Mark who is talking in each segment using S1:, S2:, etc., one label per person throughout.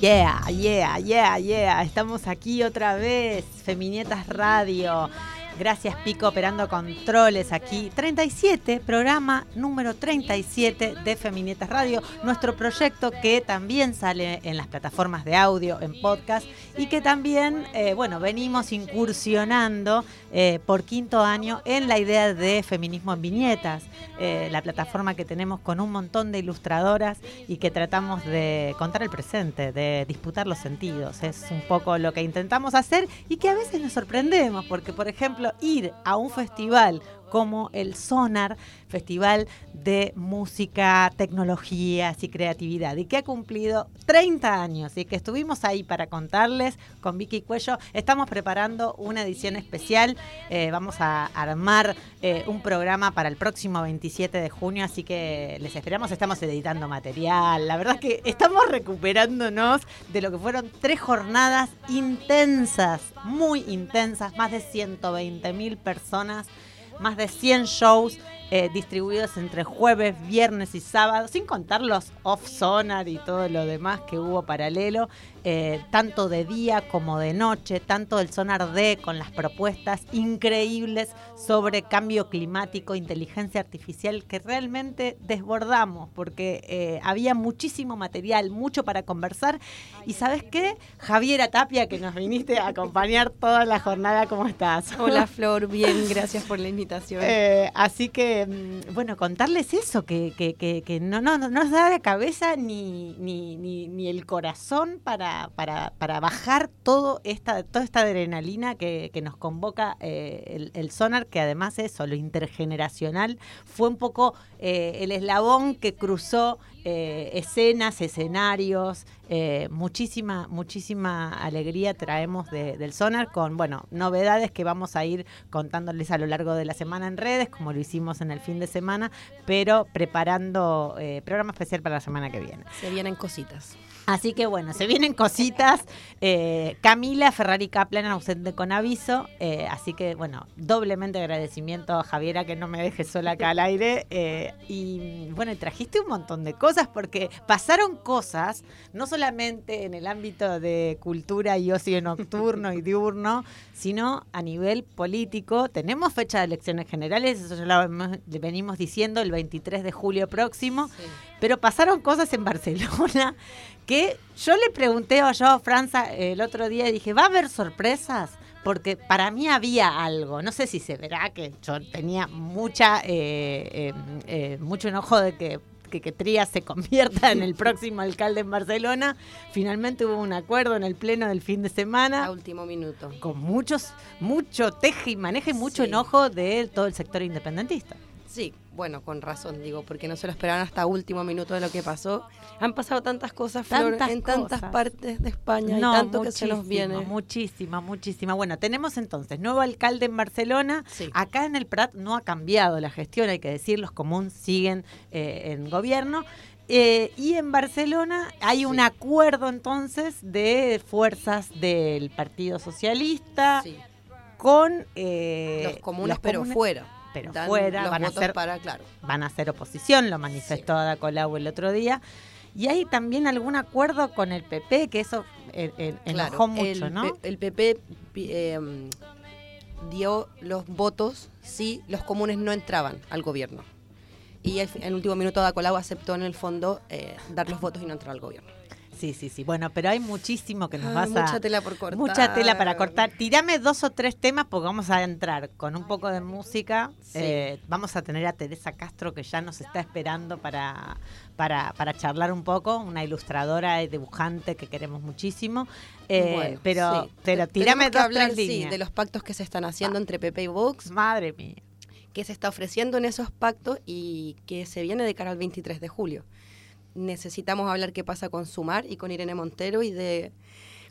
S1: Yeah.
S2: Yeah, yeah, yeah. Estamos aquí otra vez, Feminietas Radio. Gracias Pico operando controles aquí. 37, programa número 37 de Feminietas Radio, nuestro proyecto que también sale en las plataformas de audio, en podcast y que también, eh, bueno, venimos incursionando eh, por quinto año en la idea de feminismo en viñetas, eh, la plataforma que tenemos con un montón de ilustradoras y que tratamos de contar el presente, de disputar los sentidos. Es un poco lo que intentamos hacer y que a veces nos sorprendemos, porque por ejemplo, ir a un festival como el Sonar, Festival de Música, Tecnologías y Creatividad, y que ha cumplido 30 años y que estuvimos ahí para contarles con Vicky Cuello. Estamos preparando una edición especial, eh, vamos a armar eh, un programa para el próximo 27 de junio, así que les esperamos, estamos editando material, la verdad es que estamos recuperándonos de lo que fueron tres jornadas intensas, muy intensas, más de 120 mil personas más de 100 shows eh, distribuidos entre jueves, viernes y sábado, sin contar los off-sonar y todo lo demás que hubo paralelo, eh, tanto de día como de noche, tanto el Sonar D con las propuestas increíbles sobre cambio climático, inteligencia artificial, que realmente desbordamos, porque eh, había muchísimo material, mucho para conversar. Y sabes qué, Javiera Tapia, que nos viniste a acompañar toda la jornada, ¿cómo estás?
S3: Hola Flor, bien, gracias por la invitación.
S2: Así que, mm, bueno, contarles eso, que, no, no, no nos da la cabeza ni, ni, ni, el corazón para, para, para bajar todo esta, toda esta adrenalina que, nos convoca eh, el, el sonar, que además eso, lo intergeneracional, fue un poco eh, el eslabón que cruzó eh, escenas, escenarios, eh, muchísima, muchísima alegría traemos de- del Sonar con, bueno, novedades que vamos a ir contándoles a lo largo de la semana en redes, como lo hicimos en el fin de semana, pero preparando eh, programa especial para la semana que viene.
S3: Se vienen cositas.
S2: Así que bueno, se vienen cositas. Eh, Camila Ferrari Kaplan ausente con aviso. eh, así que bueno, doblemente agradecimiento a Javiera que no me deje sola acá al aire. eh, y bueno, trajiste un montón de cosas porque pasaron cosas, no solamente en el ámbito de cultura y ocio nocturno y diurno, sino a nivel político. Tenemos fecha de elecciones generales, eso ya lo venimos diciendo el 23 de julio próximo. Pero pasaron cosas en Barcelona que yo le pregunté a yo, Franza, el otro día y dije, ¿va a haber sorpresas? Porque para mí había algo, no sé si se verá que yo tenía mucha, eh, eh, eh, mucho enojo de que, que, que Trías se convierta en el próximo alcalde en Barcelona. Finalmente hubo un acuerdo en el pleno del fin de
S3: A
S2: semana
S3: último minuto.
S2: con muchos, mucho teje y maneje y mucho
S3: Sí.
S2: enojo de todo el sector independentista.
S3: Sí, bueno, con razón digo, porque no se lo esperaban hasta último minuto de lo que pasó. Han pasado tantas cosas, Flor,
S2: Tantas
S3: en tantas
S2: cosas.
S3: partes de España y tanto que se nos viene.
S2: Muchísima, muchísima. Bueno, tenemos entonces nuevo alcalde en Barcelona.
S3: Sí.
S2: Acá en el Prat no ha cambiado la gestión, hay que decir, los comuns siguen eh, en gobierno. Eh, y en Barcelona hay un acuerdo entonces de fuerzas del Partido Socialista
S3: Sí,
S2: con eh,
S3: los comunes,
S2: los
S3: pero
S2: comunes,
S3: fuera.
S2: Pero
S3: Dan
S2: fuera van a ser
S3: para, claro.
S2: van a hacer oposición, lo manifestó Ada Colau el otro día. Y hay también algún acuerdo con el PP, que eso eh, eh, enojó mucho,
S3: el,
S2: ¿no?
S3: El PP eh, dio los votos si los comunes no entraban al gobierno. Y en el último minuto Ada Colau aceptó en el fondo eh, dar los votos y no entrar al gobierno.
S2: Sí, sí, sí. Bueno, pero hay muchísimo que nos
S3: Ay,
S2: vas a...
S3: mucha tela por cortar.
S2: Mucha tela para cortar. Tirame dos o tres temas porque vamos a entrar con un poco de música.
S3: Sí.
S2: Eh, vamos a tener a Teresa Castro que ya nos está esperando para, para, para charlar un poco, una ilustradora y dibujante que queremos muchísimo. Eh,
S3: Bueno,
S2: pero,
S3: sí.
S2: pero tirame dos
S3: hablar,
S2: tres
S3: sí,
S2: líneas.
S3: de los pactos que se están haciendo entre PP y Vox,
S2: Madre mía.
S3: qué se está ofreciendo en esos pactos y que se viene de cara al 23 de julio. Necesitamos hablar qué pasa con Sumar y con Irene Montero y de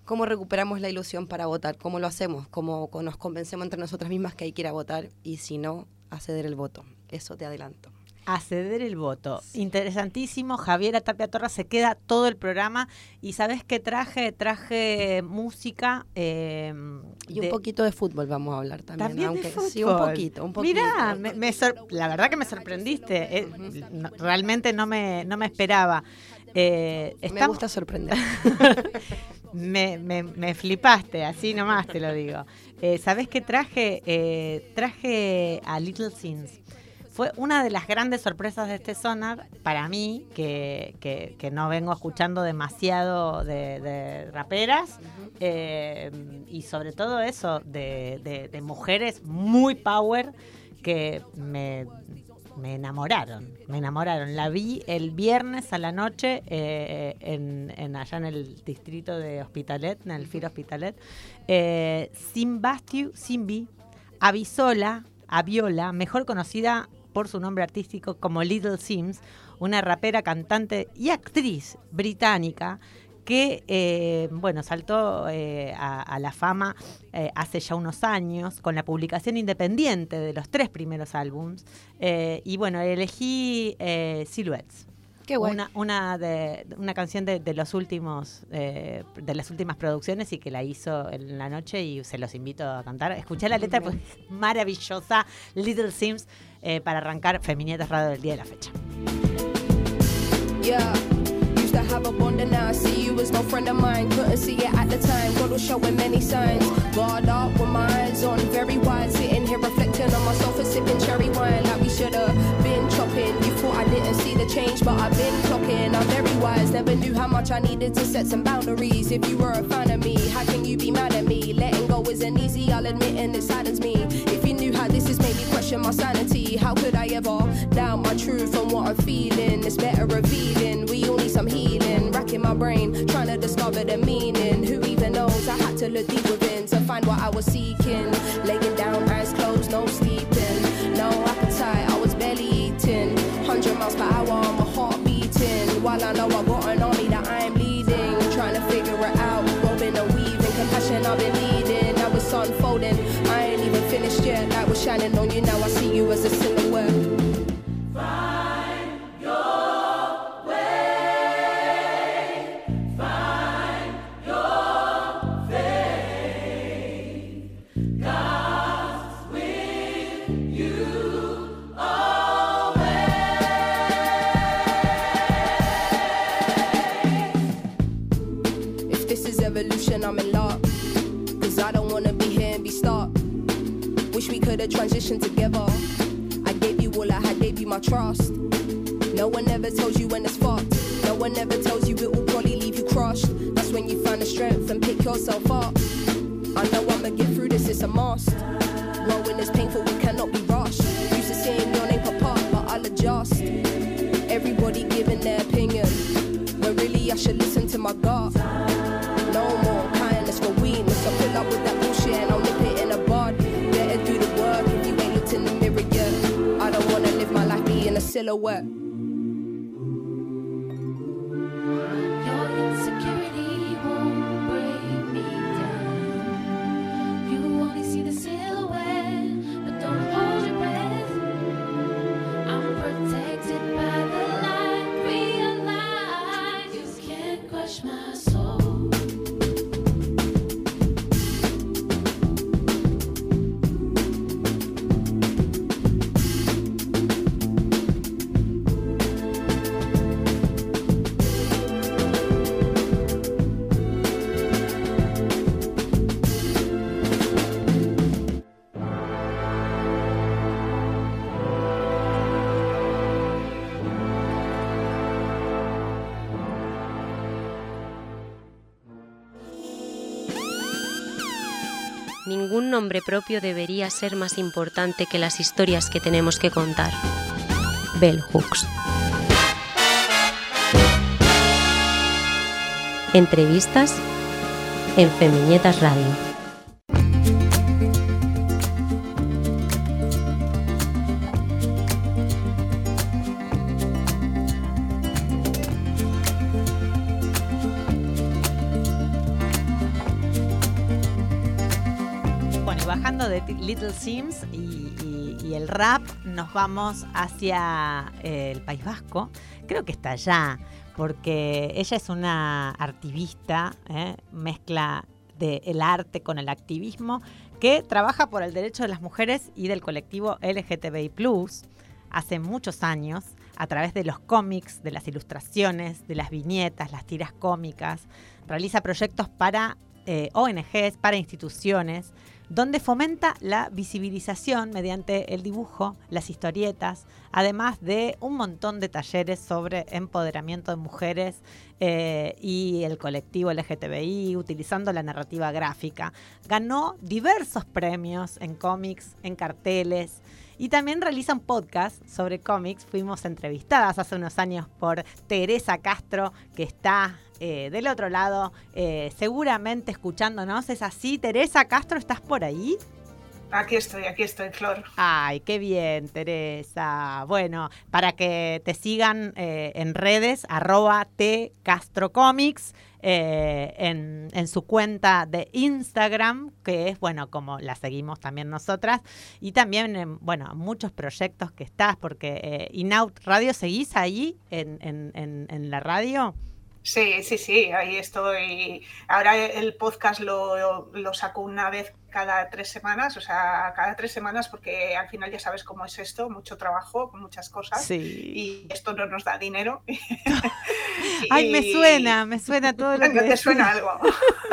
S3: cómo recuperamos la ilusión para votar, cómo lo hacemos, cómo nos convencemos entre nosotras mismas que hay que ir a votar y si no, a ceder el voto. Eso te adelanto.
S2: A ceder el voto. Interesantísimo. Javiera Tapia Torra se queda todo el programa. ¿Y sabes qué traje? Traje música. eh,
S3: Y
S2: de-
S3: un poquito de fútbol vamos a hablar también,
S2: También
S3: aunque
S2: de fútbol.
S3: sí, un poquito, un poquito.
S2: Mirá, me- me sor- la verdad que me sorprendiste. eh, no- realmente no me, no me esperaba. Eh,
S3: Me gusta sorprender.
S2: me, me- me flipaste, así nomás te lo digo. Eh, ¿Sabés qué traje? Eh, traje a Little Sims. Fue una de las grandes sorpresas de este sonar para mí, que, que- no vengo escuchando demasiado de, raperas, eh, y sobre todo eso, de, mujeres muy power que me, me enamoraron, me enamoraron. La vi el viernes a la noche eh, allá en el distrito de Hospitalet, en el FIR Hospitalet. Eh, Simbastiu, Simbi, Avisola, Aviola, mejor conocida por su nombre artístico como Little Sims, una rapera, cantante y actriz británica que eh, bueno saltó eh, a, a la fama eh, hace ya unos años con la publicación independiente de los tres primeros álbums y bueno elegí Silhouettes
S3: Qué bueno.
S2: una, una, de, una canción de, de los últimos de las últimas producciones y que la hizo en la noche y se los invito a cantar. Escuché la letra, pues maravillosa, Little Sims, eh, para arrancar Feminietas Radio del día de la fecha.
S4: Yeah. Used to have a bond and now I see you as no friend of mine. Couldn't see it at the time. God was showing many signs. Barred up with my eyes on, very wide. Sitting here reflecting on myself and sipping cherry wine like we should have been chopping. You thought I didn't see the change, but I've been clocking. I'm very wise. Never knew how much I needed to set some boundaries. If you were a fan of me, how can you be mad at me? Letting go isn't easy. I'll admit, and it saddens me. My sanity, how could I ever doubt my truth and what I'm feeling? It's better revealing. We all need some healing. Racking my brain, trying to discover the meaning. Pick up. I know I'ma get through this, it's a must. Growing is painful, we cannot be rushed. Used to seeing your name pop up, but I'll adjust. Everybody giving their opinion. When really I should listen to my gut. No more kindness for weakness. I fill up with that bullshit and I'll nip it in a bud. Better do the work if you ain't looked in the mirror yet. I don't wanna live my life being a silhouette.
S5: Nombre propio debería ser más importante que las historias que tenemos que contar. Bell Hooks. Entrevistas en Feminietas Radio.
S2: Little Sims y, el rap, nos vamos hacia eh, el País Vasco. Creo que está allá, porque ella es una activista, ¿eh? mezcla del arte con el activismo, que trabaja por el derecho de las mujeres y del colectivo LGTBI hace muchos años a través de los cómics, de las ilustraciones, de las viñetas, las tiras cómicas. Realiza proyectos para eh, ONGs, para instituciones, donde fomenta la visibilización mediante el dibujo, las historietas, además de un montón de talleres sobre empoderamiento de mujeres eh, y el colectivo LGTBI, utilizando la narrativa gráfica. Ganó diversos premios en cómics, en carteles. Y también realiza un podcast sobre cómics. Fuimos entrevistadas hace unos años por Teresa Castro, que está eh, del otro lado, eh, seguramente escuchándonos. ¿Es así? Teresa Castro, ¿estás por ahí?
S6: Aquí estoy, aquí estoy, Flor.
S2: Ay, qué bien, Teresa. Bueno, para que te sigan eh, en redes, arroba T Castro Comics, eh, en, en su cuenta de Instagram, que es, bueno, como la seguimos también nosotras, y también, en, bueno, muchos proyectos que estás, porque eh, Inaut Radio, ¿seguís ahí en, en- en- en la radio?
S6: Sí, sí, sí, ahí estoy. Ahora el podcast lo, lo saco una vez cada tres semanas, o sea, cada tres semanas, porque al final ya sabes cómo es esto, mucho trabajo, muchas cosas.
S2: Sí.
S6: Y esto no nos da dinero.
S2: Ay, me suena, me suena todo lo que
S6: ¿No te suena algo?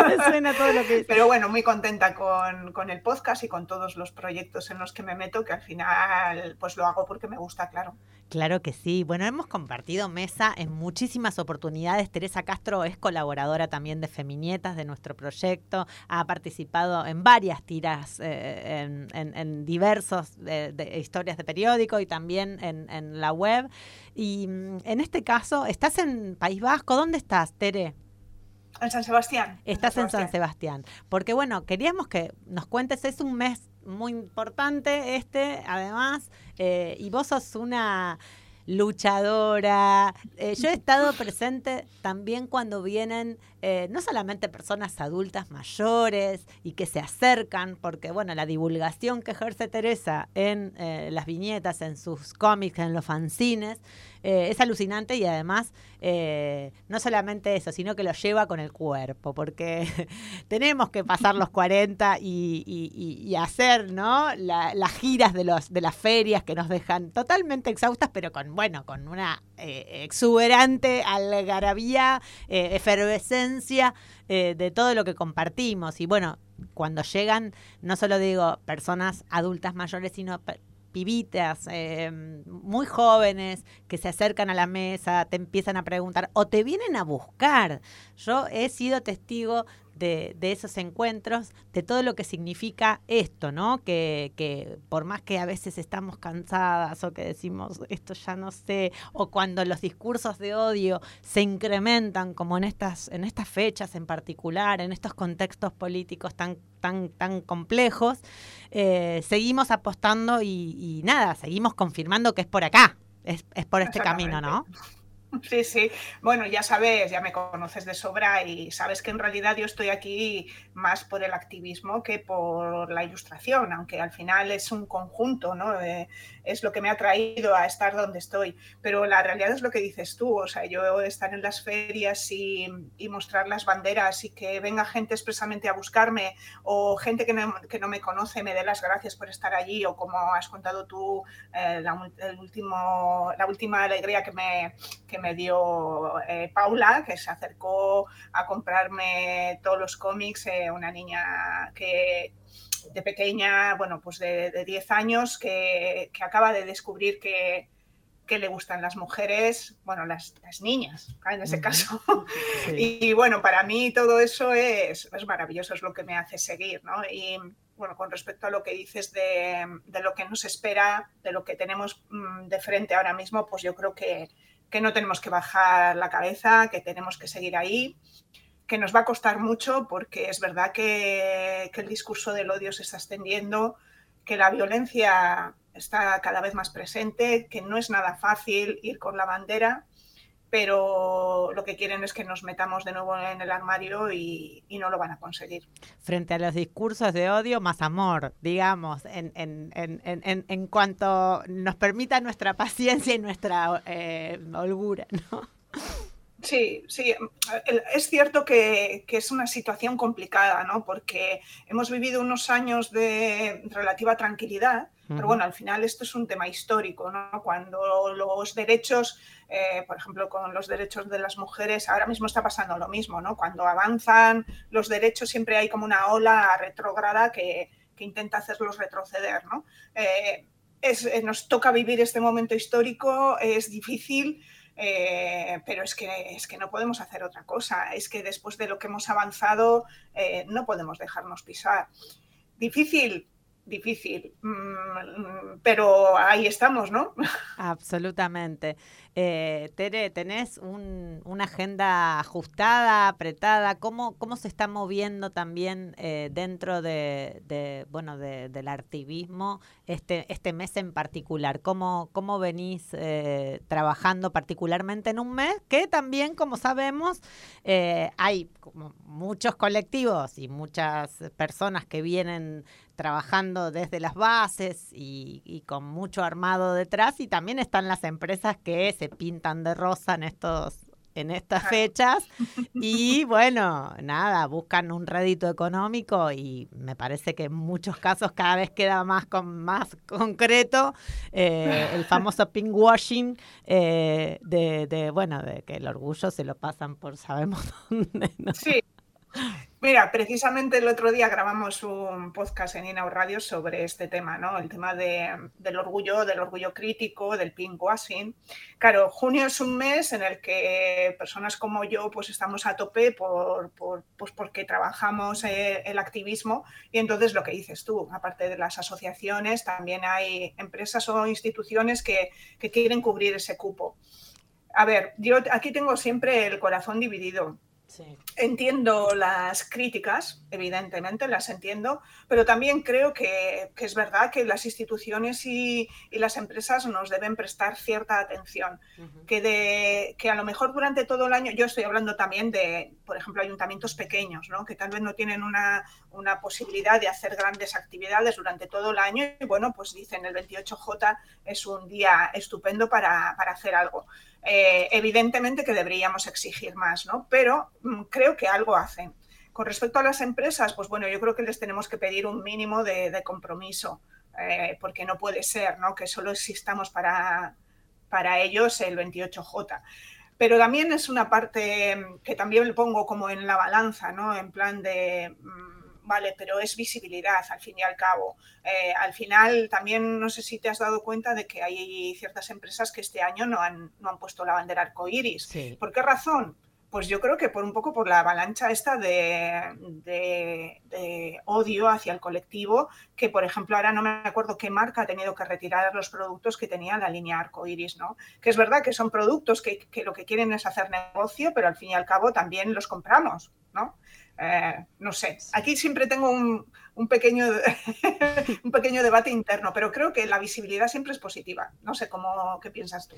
S2: me suena todo lo que
S6: Pero bueno, muy contenta con, con el podcast y con todos los proyectos en los que me meto, que al final pues lo hago porque me gusta, claro.
S2: Claro que sí. Bueno, hemos compartido mesa en muchísimas oportunidades. Teresa Castro es colaboradora también de Feminietas, de nuestro proyecto. Ha participado en varias tiras, eh, en, en- en diversos de historias de periódico y también en, en la web. Y mm, en este caso, ¿estás en País Vasco? ¿Dónde estás, Tere?
S6: En San Sebastián.
S2: Estás en San Sebastián. Porque bueno, queríamos que nos cuentes, es un mes muy importante este, además, eh, y vos sos una luchadora. Eh, yo he estado presente también cuando vienen eh, no solamente personas adultas mayores y que se acercan, porque bueno, la divulgación que ejerce Teresa en eh, las viñetas, en sus cómics, en los fanzines, eh, es alucinante y además no solamente eso, sino que lo lleva con el cuerpo, porque tenemos que pasar los 40 y, hacer ¿no? La- las giras de, de las ferias que nos dejan totalmente exhaustas, pero con, bueno, con una exuberante algarabía, eh, eh, de todo lo que compartimos. Y bueno, cuando llegan, no solo digo personas adultas mayores, sino pibitas eh, muy jóvenes que se acercan a la mesa, te empiezan a preguntar o te vienen a buscar. Yo he sido testigo de, de esos encuentros, de todo lo que significa esto, ¿no? Que, que por más que a veces estamos cansadas o que decimos esto ya no sé, o cuando los discursos de odio se incrementan, como en estas, en estas fechas en particular, en estos contextos políticos tan, tan, tan complejos, eh, seguimos apostando y, y nada, seguimos confirmando que es por acá, es, es por este camino, ¿no?
S6: Sí, sí. Bueno, ya sabes, ya me conoces de sobra y sabes que en realidad yo estoy aquí más por el activismo que por la ilustración, aunque al final es un conjunto, ¿no? Eh, es lo que me ha traído a estar donde estoy. Pero la realidad es lo que dices tú, o sea, yo estar en las ferias y, y mostrar las banderas y que venga gente expresamente a buscarme o gente que no, que no me conoce me dé las gracias por estar allí o como has contado tú, eh, la, el último, la última alegría que me, que me dio eh, Paula, que se acercó a comprarme todos los cómics, eh, una niña que de pequeña, bueno, pues de, de 10 años, que, que acaba de descubrir que, que le gustan las mujeres, bueno, las, las niñas, en ese caso.
S2: Sí.
S6: Y bueno, para mí todo eso es, es maravilloso, es lo que me hace seguir, ¿no? Y, bueno, con respecto a lo que dices de, de lo que nos espera, de lo que tenemos mm, de frente ahora mismo, pues yo creo que, que no tenemos que bajar la cabeza, que tenemos que seguir ahí, que nos va a costar mucho porque es verdad que, que el discurso del odio se está extendiendo, que la violencia está cada vez más presente, que no es nada fácil ir con la bandera, pero lo que quieren es que nos metamos de nuevo en el armario y, y no lo van a conseguir.
S2: Frente a los discursos de odio, más amor, digamos, en, en, en, en, en cuanto nos permita nuestra paciencia y nuestra eh, holgura, ¿no?
S6: Sí, sí, es cierto que, que es una situación complicada, ¿no? Porque hemos vivido unos años de relativa tranquilidad, pero bueno, al final esto es un tema histórico, ¿no? Cuando los derechos, eh, por ejemplo, con los derechos de las mujeres, ahora mismo está pasando lo mismo, ¿no? Cuando avanzan los derechos siempre hay como una ola retrógrada que, que intenta hacerlos retroceder, ¿no? Eh, es- eh, nos toca vivir este momento histórico, es difícil, eh, pero es que, es que no podemos hacer otra cosa. Es que después de lo que hemos avanzado, eh, no podemos dejarnos pisar. Difícil, difícil, mm, pero ahí estamos, ¿no?
S2: Absolutamente. Eh, Tere, ¿tenés un- una agenda ajustada, apretada? ¿Cómo, cómo se está moviendo también eh, dentro de, bueno, de- del activismo este, este mes en particular? ¿Cómo, cómo venís eh, trabajando particularmente en un mes que también, como sabemos, hay muchos colectivos y muchas personas que vienen trabajando desde las bases y, y con mucho armado detrás y también están las empresas que se pintan de rosa en estos en estas
S6: Claro.
S2: fechas y bueno, nada, buscan un rédito económico y me parece que en muchos casos cada vez queda más con más concreto eh, el famoso pinkwashing eh, de, de, bueno, de que el orgullo se lo pasan por sabemos dónde, ¿no?
S6: Sí. Mira, precisamente el otro día grabamos un podcast en Inau Radio sobre este tema, ¿no? El tema de- del orgullo, del orgullo crítico, del pinkwashing. Claro, junio es un mes en el que personas como yo pues estamos a tope por, por- pues porque trabajamos eh, el activismo y entonces lo que dices tú, aparte de las asociaciones, también hay empresas o instituciones que, que quieren cubrir ese cupo. A ver, yo aquí tengo siempre el corazón dividido.
S2: Sí.
S6: Entiendo las críticas, evidentemente las entiendo, pero también creo que, que es verdad que las instituciones y, y las empresas nos deben prestar cierta atención. Que, de, que a lo mejor durante todo el año, yo estoy hablando también de, por ejemplo, ayuntamientos pequeños, que tal vez no tienen una, una posibilidad de hacer grandes actividades durante todo el año y bueno, pues dicen el 28J es un día estupendo para, para hacer algo. Eh, evidentemente que deberíamos exigir más, ¿no? Pero mm, creo que algo hacen. Con respecto a las empresas, pues bueno, yo creo que les tenemos que pedir un mínimo de, de compromiso, eh, porque no puede ser, ¿no? Que solo existamos para, para ellos el 28J. Pero también es una parte mm, que también le pongo como en la balanza, ¿no? En plan de, mm, vale, pero es visibilidad al fin y al cabo. Eh, al final también no sé si te has dado cuenta de que hay ciertas empresas que este año no han, no han puesto la bandera arcoíris.
S2: Sí.
S6: ¿Por qué razón? Pues yo creo que por un poco por la avalancha esta de, odio hacia el colectivo, que por ejemplo ahora no me acuerdo qué marca ha tenido que retirar los productos que tenía la línea arcoiris, ¿no? Que es verdad que son productos que, que lo que quieren es hacer negocio, pero al fin y al cabo también los compramos, ¿no? Eh, no sé, aquí siempre tengo un, un pequeño, un pequeño debate interno, pero creo que la visibilidad siempre es positiva. No sé cómo, qué piensas tú.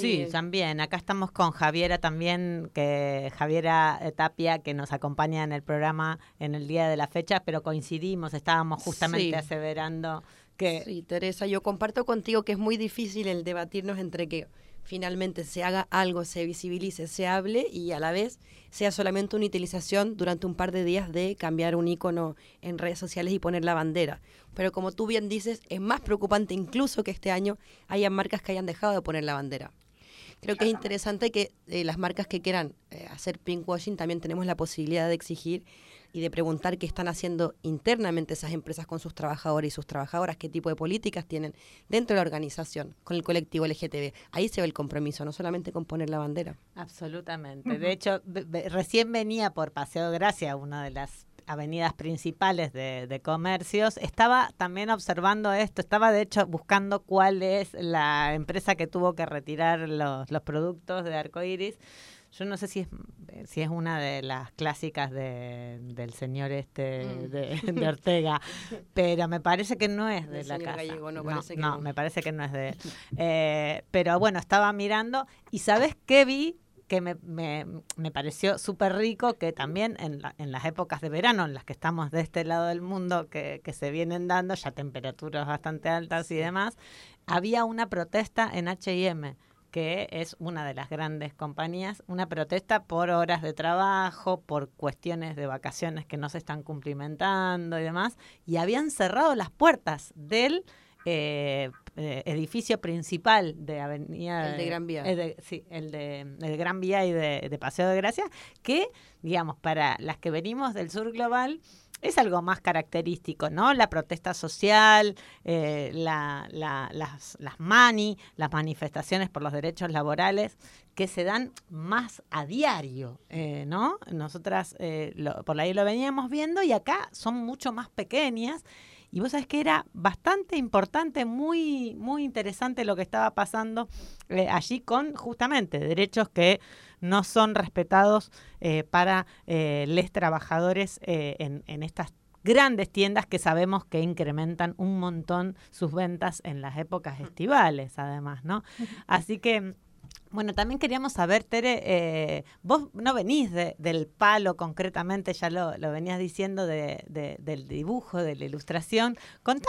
S2: Sí, también. Acá estamos con Javiera también, que Javiera eh, Tapia, que nos acompaña en el programa en el día de la fecha, pero coincidimos, estábamos justamente
S3: Sí.
S2: aseverando que
S3: Sí, Teresa, yo comparto contigo que es muy difícil el debatirnos entre que finalmente se haga algo, se visibilice, se hable y a la vez sea solamente una utilización durante un par de días de cambiar un icono en redes sociales y poner la bandera. Pero como tú bien dices, es más preocupante incluso que este año haya marcas que hayan dejado de poner la bandera. Creo que es interesante que eh, las marcas que quieran eh, hacer pinkwashing también tenemos la posibilidad de exigir y de preguntar qué están haciendo internamente esas empresas con sus trabajadores y sus trabajadoras, qué tipo de políticas tienen dentro de la organización, con el colectivo LGTB. Ahí se ve el compromiso, no solamente con poner la bandera.
S2: Absolutamente. De hecho, recién venía por Paseo de Gracia, una de las avenidas principales de, de comercios, estaba también observando esto, estaba de hecho buscando cuál es la empresa que tuvo que retirar los, los productos de Arcoiris. Yo no sé si es, si es una de las clásicas de- del señor este
S3: Mm.
S2: de, de Ortega, pero me parece que no es de
S3: Del
S2: la
S3: señor
S2: casa.
S3: Gallego, no, parece que
S2: no. me parece que no es de él. Eh, pero bueno, estaba mirando y ¿sabes qué vi? Que me, me, me pareció súper rico que también en, la- en las épocas de verano, en las que estamos de este lado del mundo, que, que se vienen dando ya temperaturas bastante altas y demás, había una protesta en H&M que es una de las grandes compañías, una protesta por horas de trabajo, por cuestiones de vacaciones que no se están cumplimentando y demás, y habían cerrado las puertas del eh, eh, edificio principal de Avenida...
S3: El de Gran Vía.
S2: eh, de- sí, el de, el de Gran Vía y de, de Paseo de Gracia, que, digamos, para las que venimos del sur global, es algo más característico, ¿no? La protesta social, eh, la- la- las, las mani, las manifestaciones por los derechos laborales que se dan más a diario, eh, ¿no? Nosotras eh, lo- por ahí lo veníamos viendo y acá son mucho más pequeñas. Y vos sabés que era bastante importante, muy, muy interesante lo que estaba pasando eh, allí con justamente derechos que no son respetados eh, para eh, les trabajadores en, en estas grandes tiendas que sabemos que incrementan un montón sus ventas en las épocas estivales, además, ¿no? Así que, bueno, también queríamos saber, Tere, eh, vos no venís de- del palo concretamente, ya lo, lo venías diciendo, de- de- del dibujo, de la ilustración. Cuán-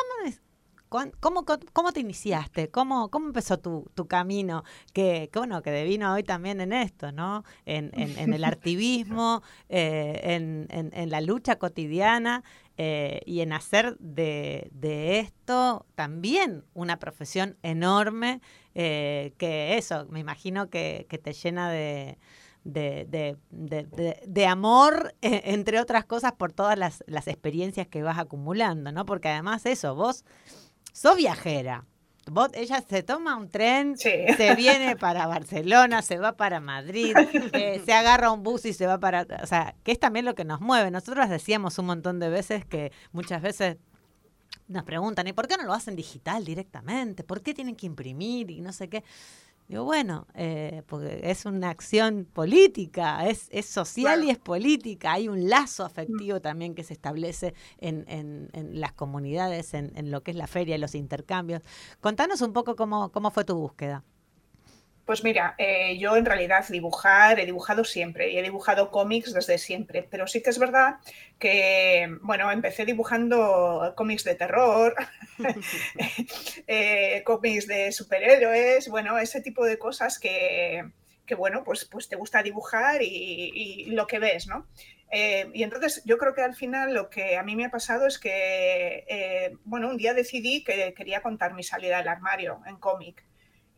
S2: ¿Cómo, cómo, te iniciaste? ¿Cómo, cómo empezó tu, tu camino? Que, bueno, que devino hoy también en esto, ¿no? En, en- el activismo, eh, en, en- en la lucha cotidiana eh, y en hacer de, de esto también una profesión enorme eh, que eso, me imagino que, que te llena de... De, de- de- amor, eh, entre otras cosas, por todas las, las experiencias que vas acumulando, ¿no? Porque además eso, vos sos viajera. Vos, ella se toma un tren,
S6: Sí.
S2: se viene para Barcelona, se va para Madrid, eh, se agarra un bus y se va para... O sea, que es también lo que nos mueve. Nosotros decíamos un montón de veces que muchas veces nos preguntan, ¿y por qué no lo hacen digital directamente? ¿Por qué tienen que imprimir y no sé qué? Digo, bueno, eh, porque es una acción política, es, es social y es política. Hay un lazo afectivo también que se establece en, en- en las comunidades, en, en lo que es la feria y los intercambios. Contanos un poco cómo, cómo fue tu búsqueda.
S6: Pues mira, eh, yo en realidad dibujar he dibujado siempre y he dibujado cómics desde siempre, pero sí que es verdad que, bueno, empecé dibujando cómics de terror, eh, cómics de superhéroes, bueno, ese tipo de cosas que, que, bueno, pues, pues te gusta dibujar y, y lo que ves, ¿no? Eh, y entonces yo creo que al final lo que a mí me ha pasado es que, bueno, un día decidí que quería contar mi salida del armario en cómic.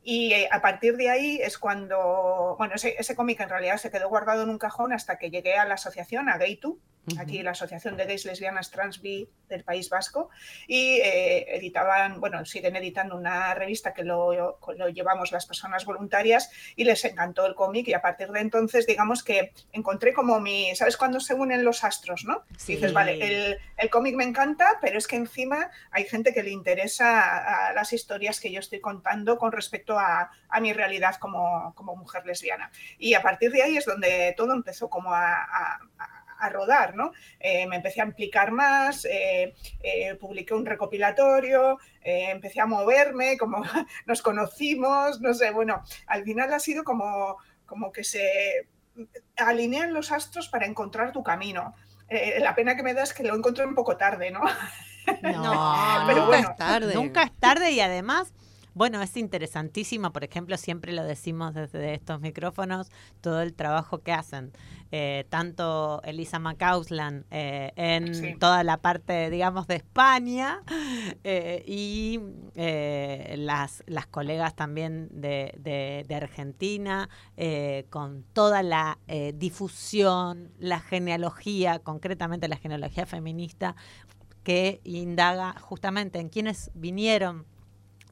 S6: Y eh, a partir de ahí es cuando, bueno, ese, ese cómic en realidad se quedó guardado en un cajón hasta que llegué a la asociación, a Gay2, aquí la Asociación de Gays, Lesbianas, Trans, Bi del País Vasco, y eh, editaban, bueno, siguen editando una revista que lo, lo llevamos las personas voluntarias y les encantó el cómic y a partir de entonces, digamos que encontré como mi, ¿sabes cuando se unen los astros, no?
S2: Sí.
S6: Dices, vale, el, el cómic me encanta, pero es que encima hay gente que le interesa a, a las historias que yo estoy contando con respecto a, a mi realidad como, como mujer lesbiana. Y a partir de ahí es donde todo empezó como a, a- a rodar, ¿no? Eh, me empecé a implicar más, eh, eh, publiqué un recopilatorio, eh, empecé a moverme, como nos conocimos, no sé, bueno, al final ha sido como, como que se alinean los astros para encontrar tu camino. Eh, la pena que me da es que lo encontré un poco tarde, ¿no?
S3: No,
S6: pero
S3: nunca
S6: bueno,
S3: es tarde.
S2: Nunca es tarde y además, bueno, es interesantísimo, por ejemplo, siempre lo decimos desde estos micrófonos, todo el trabajo que hacen. Eh, tanto Elisa McCausland eh, en
S6: Sí.
S2: toda la parte, digamos, de España eh, y las, las colegas también de, de- de Argentina, con toda la difusión, la genealogía, concretamente la genealogía feminista, que indaga justamente en quienes vinieron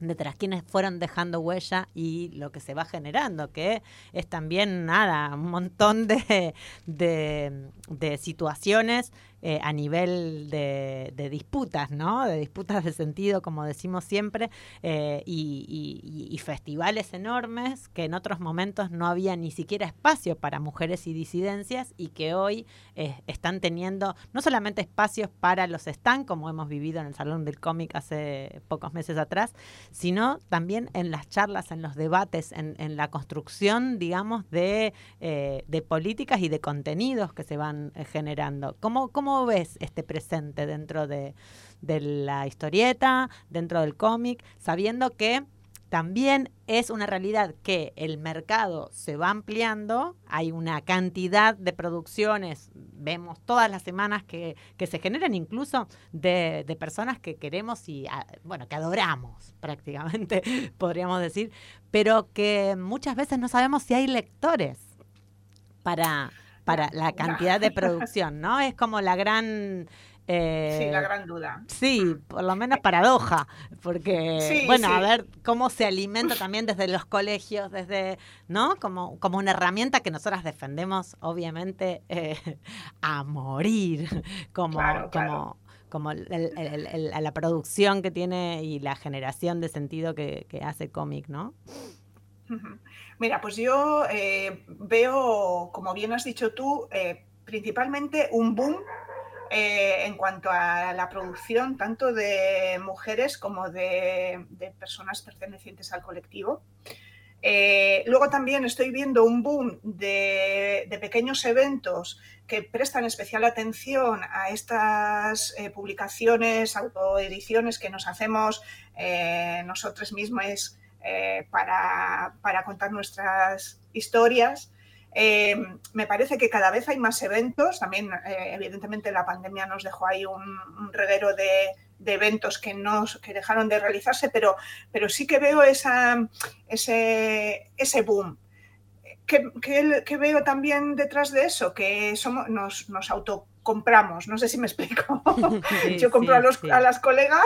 S2: detrás, quienes fueron dejando huella y lo que se va generando, que es también nada, un montón de, de, de situaciones eh, a nivel de, disputas, ¿no? De disputas de sentido, como decimos siempre, eh, y, festivales enormes que en otros momentos no había ni siquiera espacio para mujeres y disidencias y que hoy eh, están teniendo no solamente espacios para los stands, como hemos vivido en el Salón del Cómic hace pocos meses atrás, sino también en las charlas, en los debates, en, la construcción, digamos, de, políticas y de contenidos que se van generando. ¿Cómo, ¿Cómo ves este presente dentro de, de la historieta, dentro del cómic, sabiendo que también es una realidad que el mercado se va ampliando, hay una cantidad de producciones, vemos todas las semanas que, que se generan incluso de, de personas que queremos y, a- bueno, que adoramos prácticamente, podríamos decir, pero que muchas veces no sabemos si hay lectores para, para la cantidad de producción, ¿no? Es como la gran... eh,
S6: Sí, la gran duda.
S2: Sí, por lo menos paradoja, porque
S6: Sí,
S2: bueno, a ver cómo se alimenta también desde los colegios, desde, ¿no? Como, como una herramienta que nosotras defendemos, obviamente, eh, a morir, como,
S6: Claro, claro.
S2: como, como el- el- el- el- la producción que tiene y la generación de sentido que, que hace cómic, ¿no?
S6: Mira, pues yo eh, veo, como bien has dicho tú, eh, principalmente un boom eh, en cuanto a la producción tanto de mujeres como de, personas pertenecientes al colectivo. Luego también estoy viendo un boom de, pequeños eventos que prestan especial atención a estas publicaciones, autoediciones que nos hacemos nosotros mismos eh, para, para contar nuestras historias. Eh, me parece que cada vez hay más eventos. También, eh, evidentemente, la pandemia nos dejó ahí un, reguero de, de eventos que, no, que dejaron de realizarse, pero, pero sí que veo esa, ese, ese boom. ¿Qué, qué, veo también detrás de eso? Que somos, nos, nos autocompramos. No sé si me explico.
S2: Sí,
S6: Yo compro
S2: sí,
S6: a, los,
S2: sí.
S6: a las colegas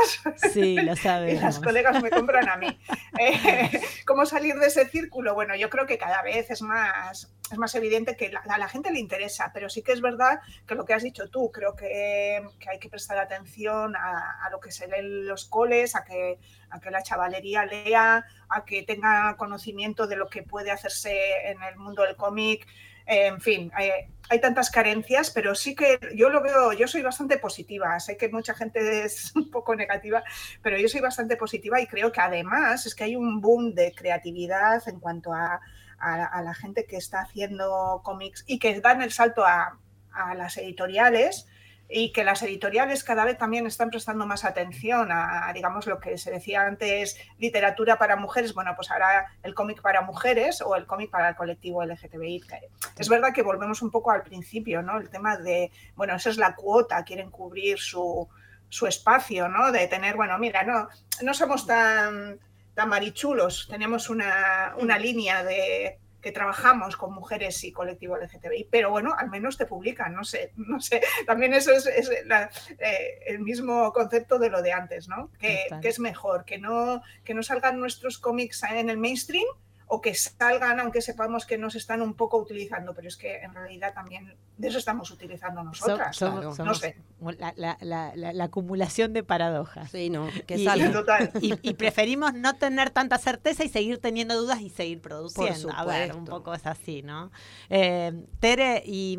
S2: Sí, lo
S6: y las colegas me compran a mí. Eh, ¿Cómo salir de ese círculo? Bueno, yo creo que cada vez es más, es más evidente que la- a la gente le interesa, pero sí que es verdad que lo que has dicho tú, creo que, que hay que prestar atención a, a lo que se lee en los coles, a que, a que la chavalería lea, a que tenga conocimiento de lo que puede hacerse en el mundo del cómic. En fin, hay tantas carencias, pero sí que yo lo veo, yo soy bastante positiva. Sé que mucha gente es un poco negativa, pero yo soy bastante positiva y creo que además es que hay un boom de creatividad en cuanto a, a- a la gente que está haciendo cómics y que dan el salto a, a las editoriales y que las editoriales cada vez también están prestando más atención a, digamos, lo que se decía antes, literatura para mujeres, bueno, pues ahora el cómic para mujeres o el cómic para el colectivo LGTBI. Es verdad que volvemos un poco al principio, ¿no? El tema de, bueno, esa es la cuota, quieren cubrir su, su espacio, ¿no? De tener, bueno, mira, no, no somos tan, tan marichulos, tenemos una, una línea de que trabajamos con mujeres y colectivo LGTBI, pero bueno, al menos te publican, no sé, no sé, también eso es, es la- eh, el mismo concepto de lo de antes, ¿no? Que, que es mejor, que no, que no salgan nuestros cómics en el mainstream o que salgan aunque sepamos que nos están un poco utilizando, pero es que en realidad también de eso estamos utilizando
S2: So-
S6: nosotras.
S2: somos-
S6: no sé.
S2: la, la- la- la- la acumulación de paradojas.
S3: Sí, no, que
S2: Y-. Y, y preferimos no tener tanta certeza y seguir teniendo dudas y seguir produciendo. A ver, un poco es así, ¿no? Eh, Tere, ¿y,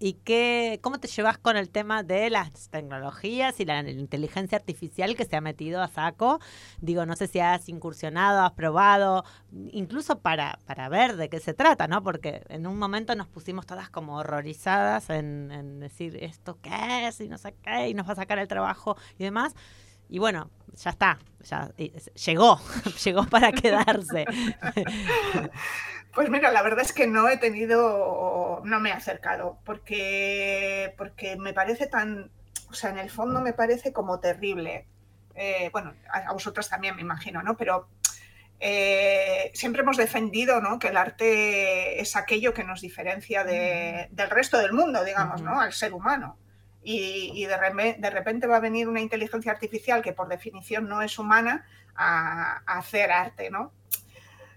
S2: y qué, cómo te llevas con el tema de las tecnologías y la inteligencia artificial que se ha metido a saco? Digo, no sé si has incursionado, has probado, incluso para, para ver de qué se trata, ¿no? Porque en un momento nos pusimos todas como horrorizadas en, en decir esto qué es y no sé qué, y nos va a sacar el trabajo y demás. Y bueno, ya está, ya llegó, llegó para quedarse.
S6: Pues mira, la verdad es que no he tenido, no me he acercado, porque, porque me parece tan, o sea, en el fondo me parece como terrible. Eh, bueno, a, a también me imagino, ¿no? Pero eh, siempre hemos defendido, ¿no? Que el arte es aquello que nos diferencia de- del resto del mundo, digamos, ¿no? Al ser humano. Y, y de, repente va a venir una inteligencia artificial que por definición no es humana a, a hacer arte, ¿no?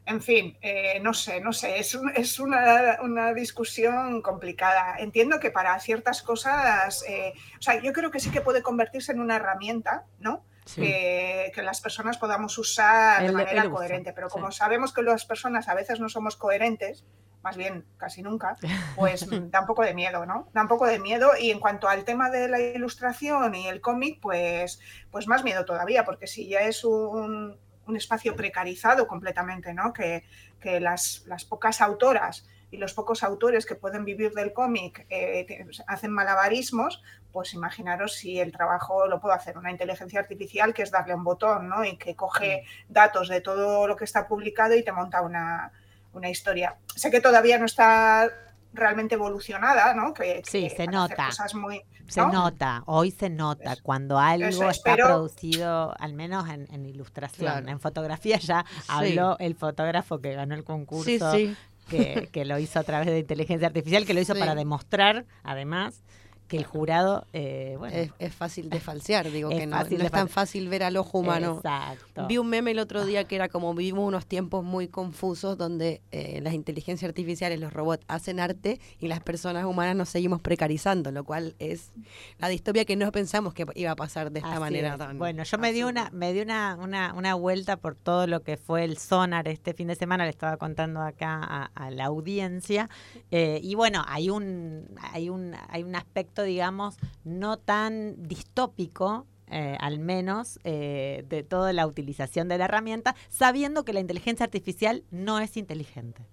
S6: En fin, eh, no sé, no sé, es, un- es una, una discusión complicada. Entiendo que para ciertas cosas, eh, o sea, yo creo que sí que puede convertirse en una herramienta, ¿no?
S2: Sí.
S6: Que, que las personas podamos usar de manera
S2: el
S6: coherente, pero como
S2: sí.
S6: sabemos que las personas a veces no somos coherentes, más bien casi nunca, pues da un poco de miedo, ¿no? Da un poco de miedo y en cuanto al tema de la ilustración y el cómic, pues, pues más miedo todavía, porque si ya es un, un espacio precarizado completamente, ¿no? Que, que las, las pocas autoras y los pocos autores que pueden vivir del cómic eh, hacen malabarismos, pues imaginaros si el trabajo lo puede hacer una inteligencia artificial, que es darle un botón, ¿no? Y que coge datos de todo lo que está publicado y te monta una, una historia. Sé que todavía no está realmente evolucionada, ¿no? Que,
S2: Sí,
S6: que
S2: se nota.
S6: cosas muy,
S2: Se
S6: ¿no?
S2: nota, hoy se nota
S6: Eso-
S2: cuando algo
S6: eso
S2: está
S6: pero-
S2: producido, al menos en, en ilustración.
S3: Claro.
S2: En fotografía ya habló el fotógrafo que ganó el concurso,
S3: Sí, sí.
S2: Que, que lo hizo a través de inteligencia artificial, que lo hizo
S3: Sí.
S2: para demostrar, además, que el jurado, eh, bueno,
S3: Es, es fácil de falsear, digo
S2: Es
S3: que no, es tan fácil ver al ojo humano.
S2: Exacto.
S3: Vi un meme el otro día que era como vivimos unos tiempos muy confusos donde eh, las inteligencias artificiales, los robots hacen arte y las personas humanas nos seguimos precarizando, lo cual es la distopia que no pensamos que iba a pasar de esta
S2: Así
S3: manera
S2: es.
S3: tan
S2: Bueno, yo me di una, me di una, una, una vuelta por todo lo que fue el sonar este fin de semana, le estaba contando acá a, a la audiencia. eh, y bueno, hay un, hay un, hay un aspecto, digamos, no tan distópico. eh, al menos eh, de toda la utilización de la herramienta, sabiendo que la inteligencia artificial no es inteligente.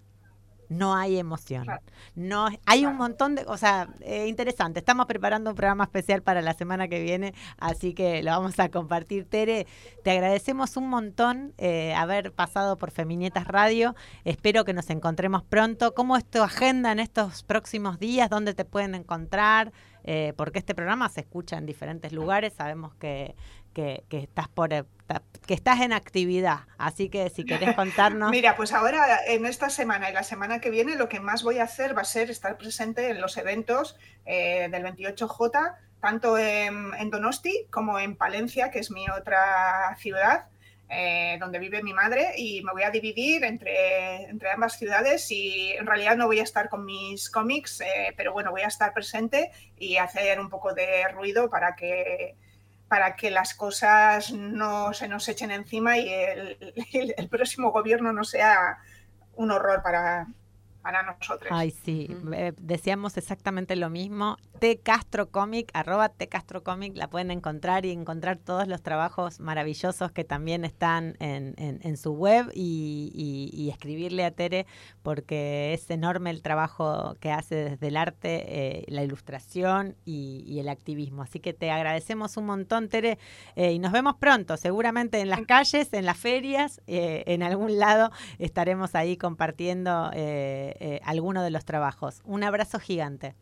S2: No hay emoción. No, hay un montón de, o sea, eh, interesante. Estamos preparando un programa especial para la semana que viene, así que lo vamos a compartir. Tere, te agradecemos un montón haber pasado por Feminietas Radio. Espero que nos encontremos pronto. ¿Cómo es tu agenda en estos próximos días? ¿Dónde te pueden encontrar? Eh, porque este programa se escucha en diferentes lugares. Sabemos que, que, que estás por eh, que estás en actividad, así que si querés contarnos.
S6: Mira, pues ahora en esta semana y la semana que viene lo que más voy a hacer va a ser estar presente en los eventos eh, del 28J, tanto en, en Donosti como en Palencia, que es mi otra ciudad. Eh, donde vive mi madre y me voy a dividir entre, entre ambas ciudades y en realidad no voy a estar con mis cómics, eh, pero bueno, voy a estar presente y hacer un poco de ruido para que, para que las cosas no se nos echen encima y el, el- el próximo gobierno no sea un horror para, para nosotros.
S2: Ay, sí, eh, decíamos exactamente lo mismo. T Castro Comic, arroba T Castro Comic, la pueden encontrar y encontrar todos los trabajos maravillosos que también están en, en- en su web y, y- y escribirle a Tere porque es enorme el trabajo que hace desde el arte, eh, la ilustración y, y el activismo. Así que te agradecemos un montón, Tere, eh, y nos vemos pronto, seguramente en las calles, en las ferias, eh, en algún lado estaremos ahí compartiendo eh, eh, alguno de los trabajos. Un abrazo gigante.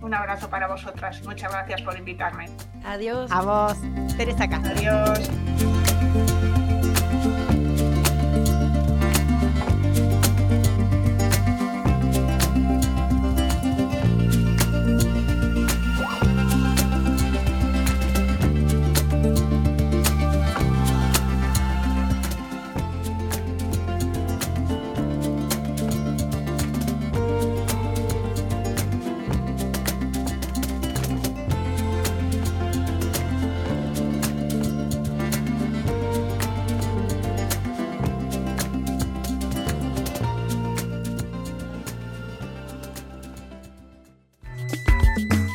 S6: Un abrazo para vosotras. Muchas gracias por invitarme.
S3: Adiós.
S2: A vos, Teresa Castro.
S6: Adiós.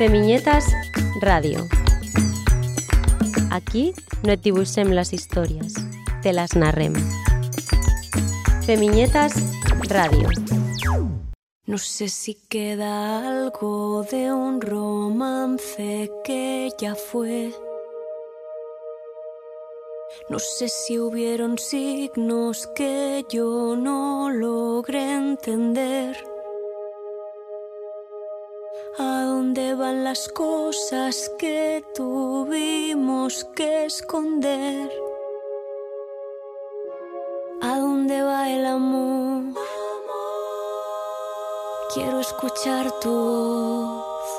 S5: Femiñetas Radio. Aquí no et dibuixem les històries, te les narrem. Femiñetas Radio.
S7: No sé si queda algo de un romance que ya fue. No sé si hubieron signos que yo no logré entender. Dónde van las cosas que tuvimos que esconder? ¿A dónde va el amor? Quiero escuchar tu voz.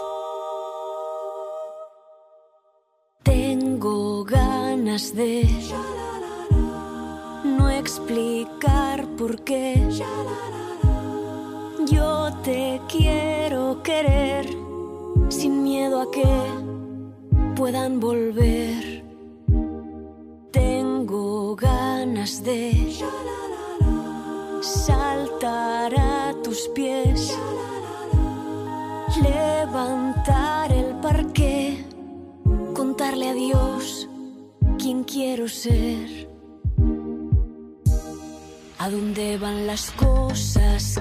S7: Tengo ganas de no explicar
S8: por qué. Yo te quiero querer sin miedo a que puedan volver. Tengo ganas de saltar a tus pies, levantar el parque, contarle a Dios quién quiero ser. ¿A dónde van las cosas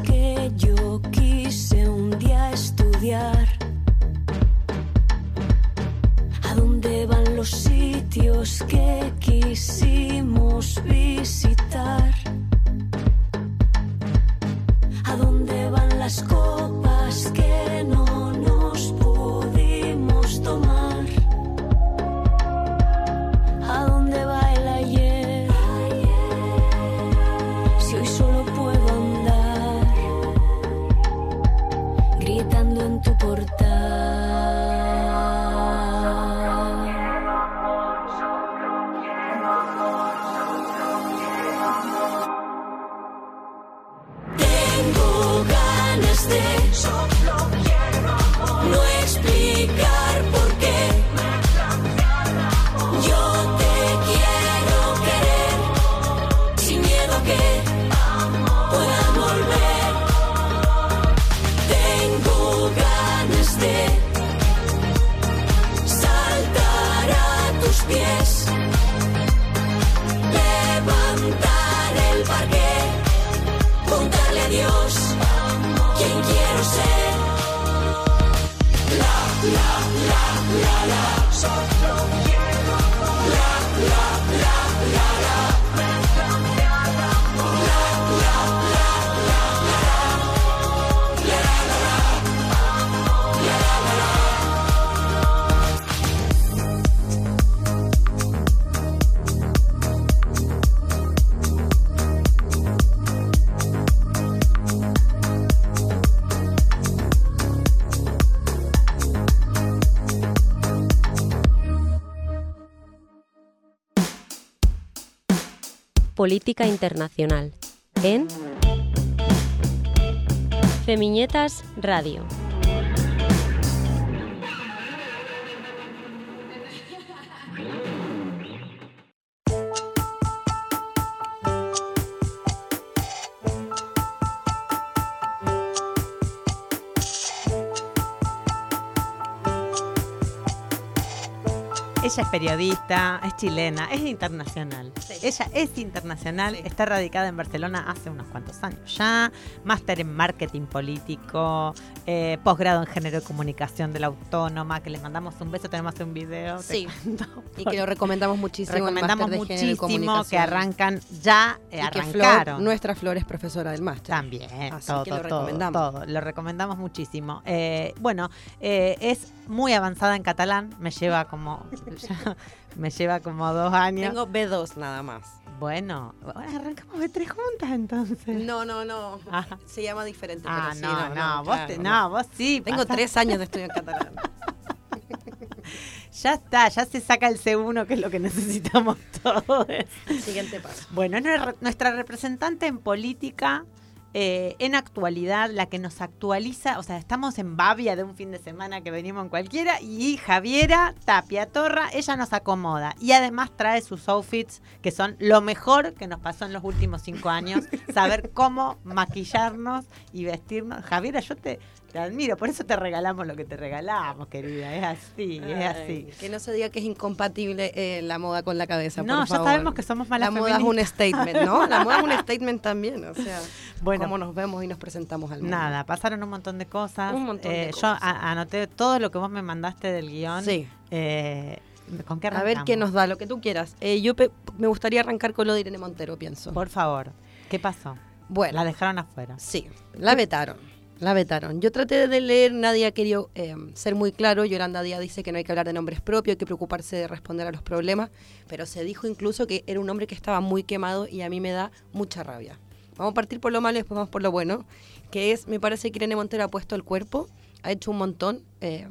S5: Política Internacional en Femiñetas Radio.
S2: Ella es periodista, es chilena, es internacional. Ella es internacional, está radicada en Barcelona hace unos cuantos años ya. Máster en marketing político, eh, posgrado en género y comunicación de la Autónoma, que les mandamos un beso, tenemos un video.
S3: Sí. Y que lo recomendamos muchísimo.
S2: recomendamos
S3: de
S2: muchísimo que arrancan ya, eh,
S3: Y que Flor,
S2: arrancaron.
S3: nuestra Flor es profesora del máster.
S2: También,
S3: Así
S2: todo,
S3: que lo
S2: todo,
S3: recomendamos.
S2: todo. Lo recomendamos muchísimo. Eh, bueno, es muy avanzada en catalán, me lleva como ya- me lleva como dos años.
S3: Tengo B2 nada más.
S2: Bueno, arrancamos de tres juntas entonces.
S3: No, no, no.
S2: Ajá.
S3: Se llama diferente.
S2: Ah,
S3: pero sí,
S2: no, no, vos,
S3: claro,
S2: te- no, vos sí.
S3: Tengo
S2: pasás-
S3: tres años de estudio en catalán.
S2: Ya está, ya se saca el C1, que es lo que necesitamos todos.
S3: Siguiente paso.
S2: Bueno, es nuestra- nuestra representante en política, eh, en actualidad, la que nos actualiza, o sea, estamos en Bavia de un fin de semana que venimos en cualquiera, y Javiera Tapia Torra, ella nos acomoda y además trae sus outfits, que son lo mejor que nos pasó en los últimos cinco años, saber cómo maquillarnos y vestirnos. Javiera, yo te, te admiro, por eso te regalamos lo que te regalamos, querida, es así, es así.
S3: Que no se diga que es incompatible eh, la moda con la cabeza.
S2: No,
S3: por
S2: ya
S3: favor.
S2: sabemos que somos malas
S3: La moda es un statement, ¿no? La moda es un statement también. O sea,
S2: Bueno.
S3: cómo nos vemos y nos presentamos al mundo.
S2: Nada, pasaron un montón de cosas.
S3: Un montón de
S2: Eh,
S3: cosas.
S2: Yo anoté todo lo que vos me mandaste del guion.
S3: Sí.
S2: Eh, ¿Con qué
S3: A ver
S2: arrancamos?
S3: qué nos da, lo que tú quieras. Eh, yo me gustaría arrancar con lo de Irene Montero, pienso.
S2: Por favor, ¿qué pasó?
S3: bueno,
S2: La dejaron afuera.
S3: sí, la vetaron. La vetaron. Yo traté de leer, nadie ha querido eh, ser muy claro. Yolanda Díaz dice que no hay que hablar de nombres propios, hay que preocuparse de responder a los problemas. Pero se dijo incluso que era un hombre que estaba muy quemado y a mí me da mucha rabia. Vamos a partir por lo malo y después vamos por lo bueno. Que es, me parece que Irene Montero ha puesto el cuerpo, ha hecho un montón. eh,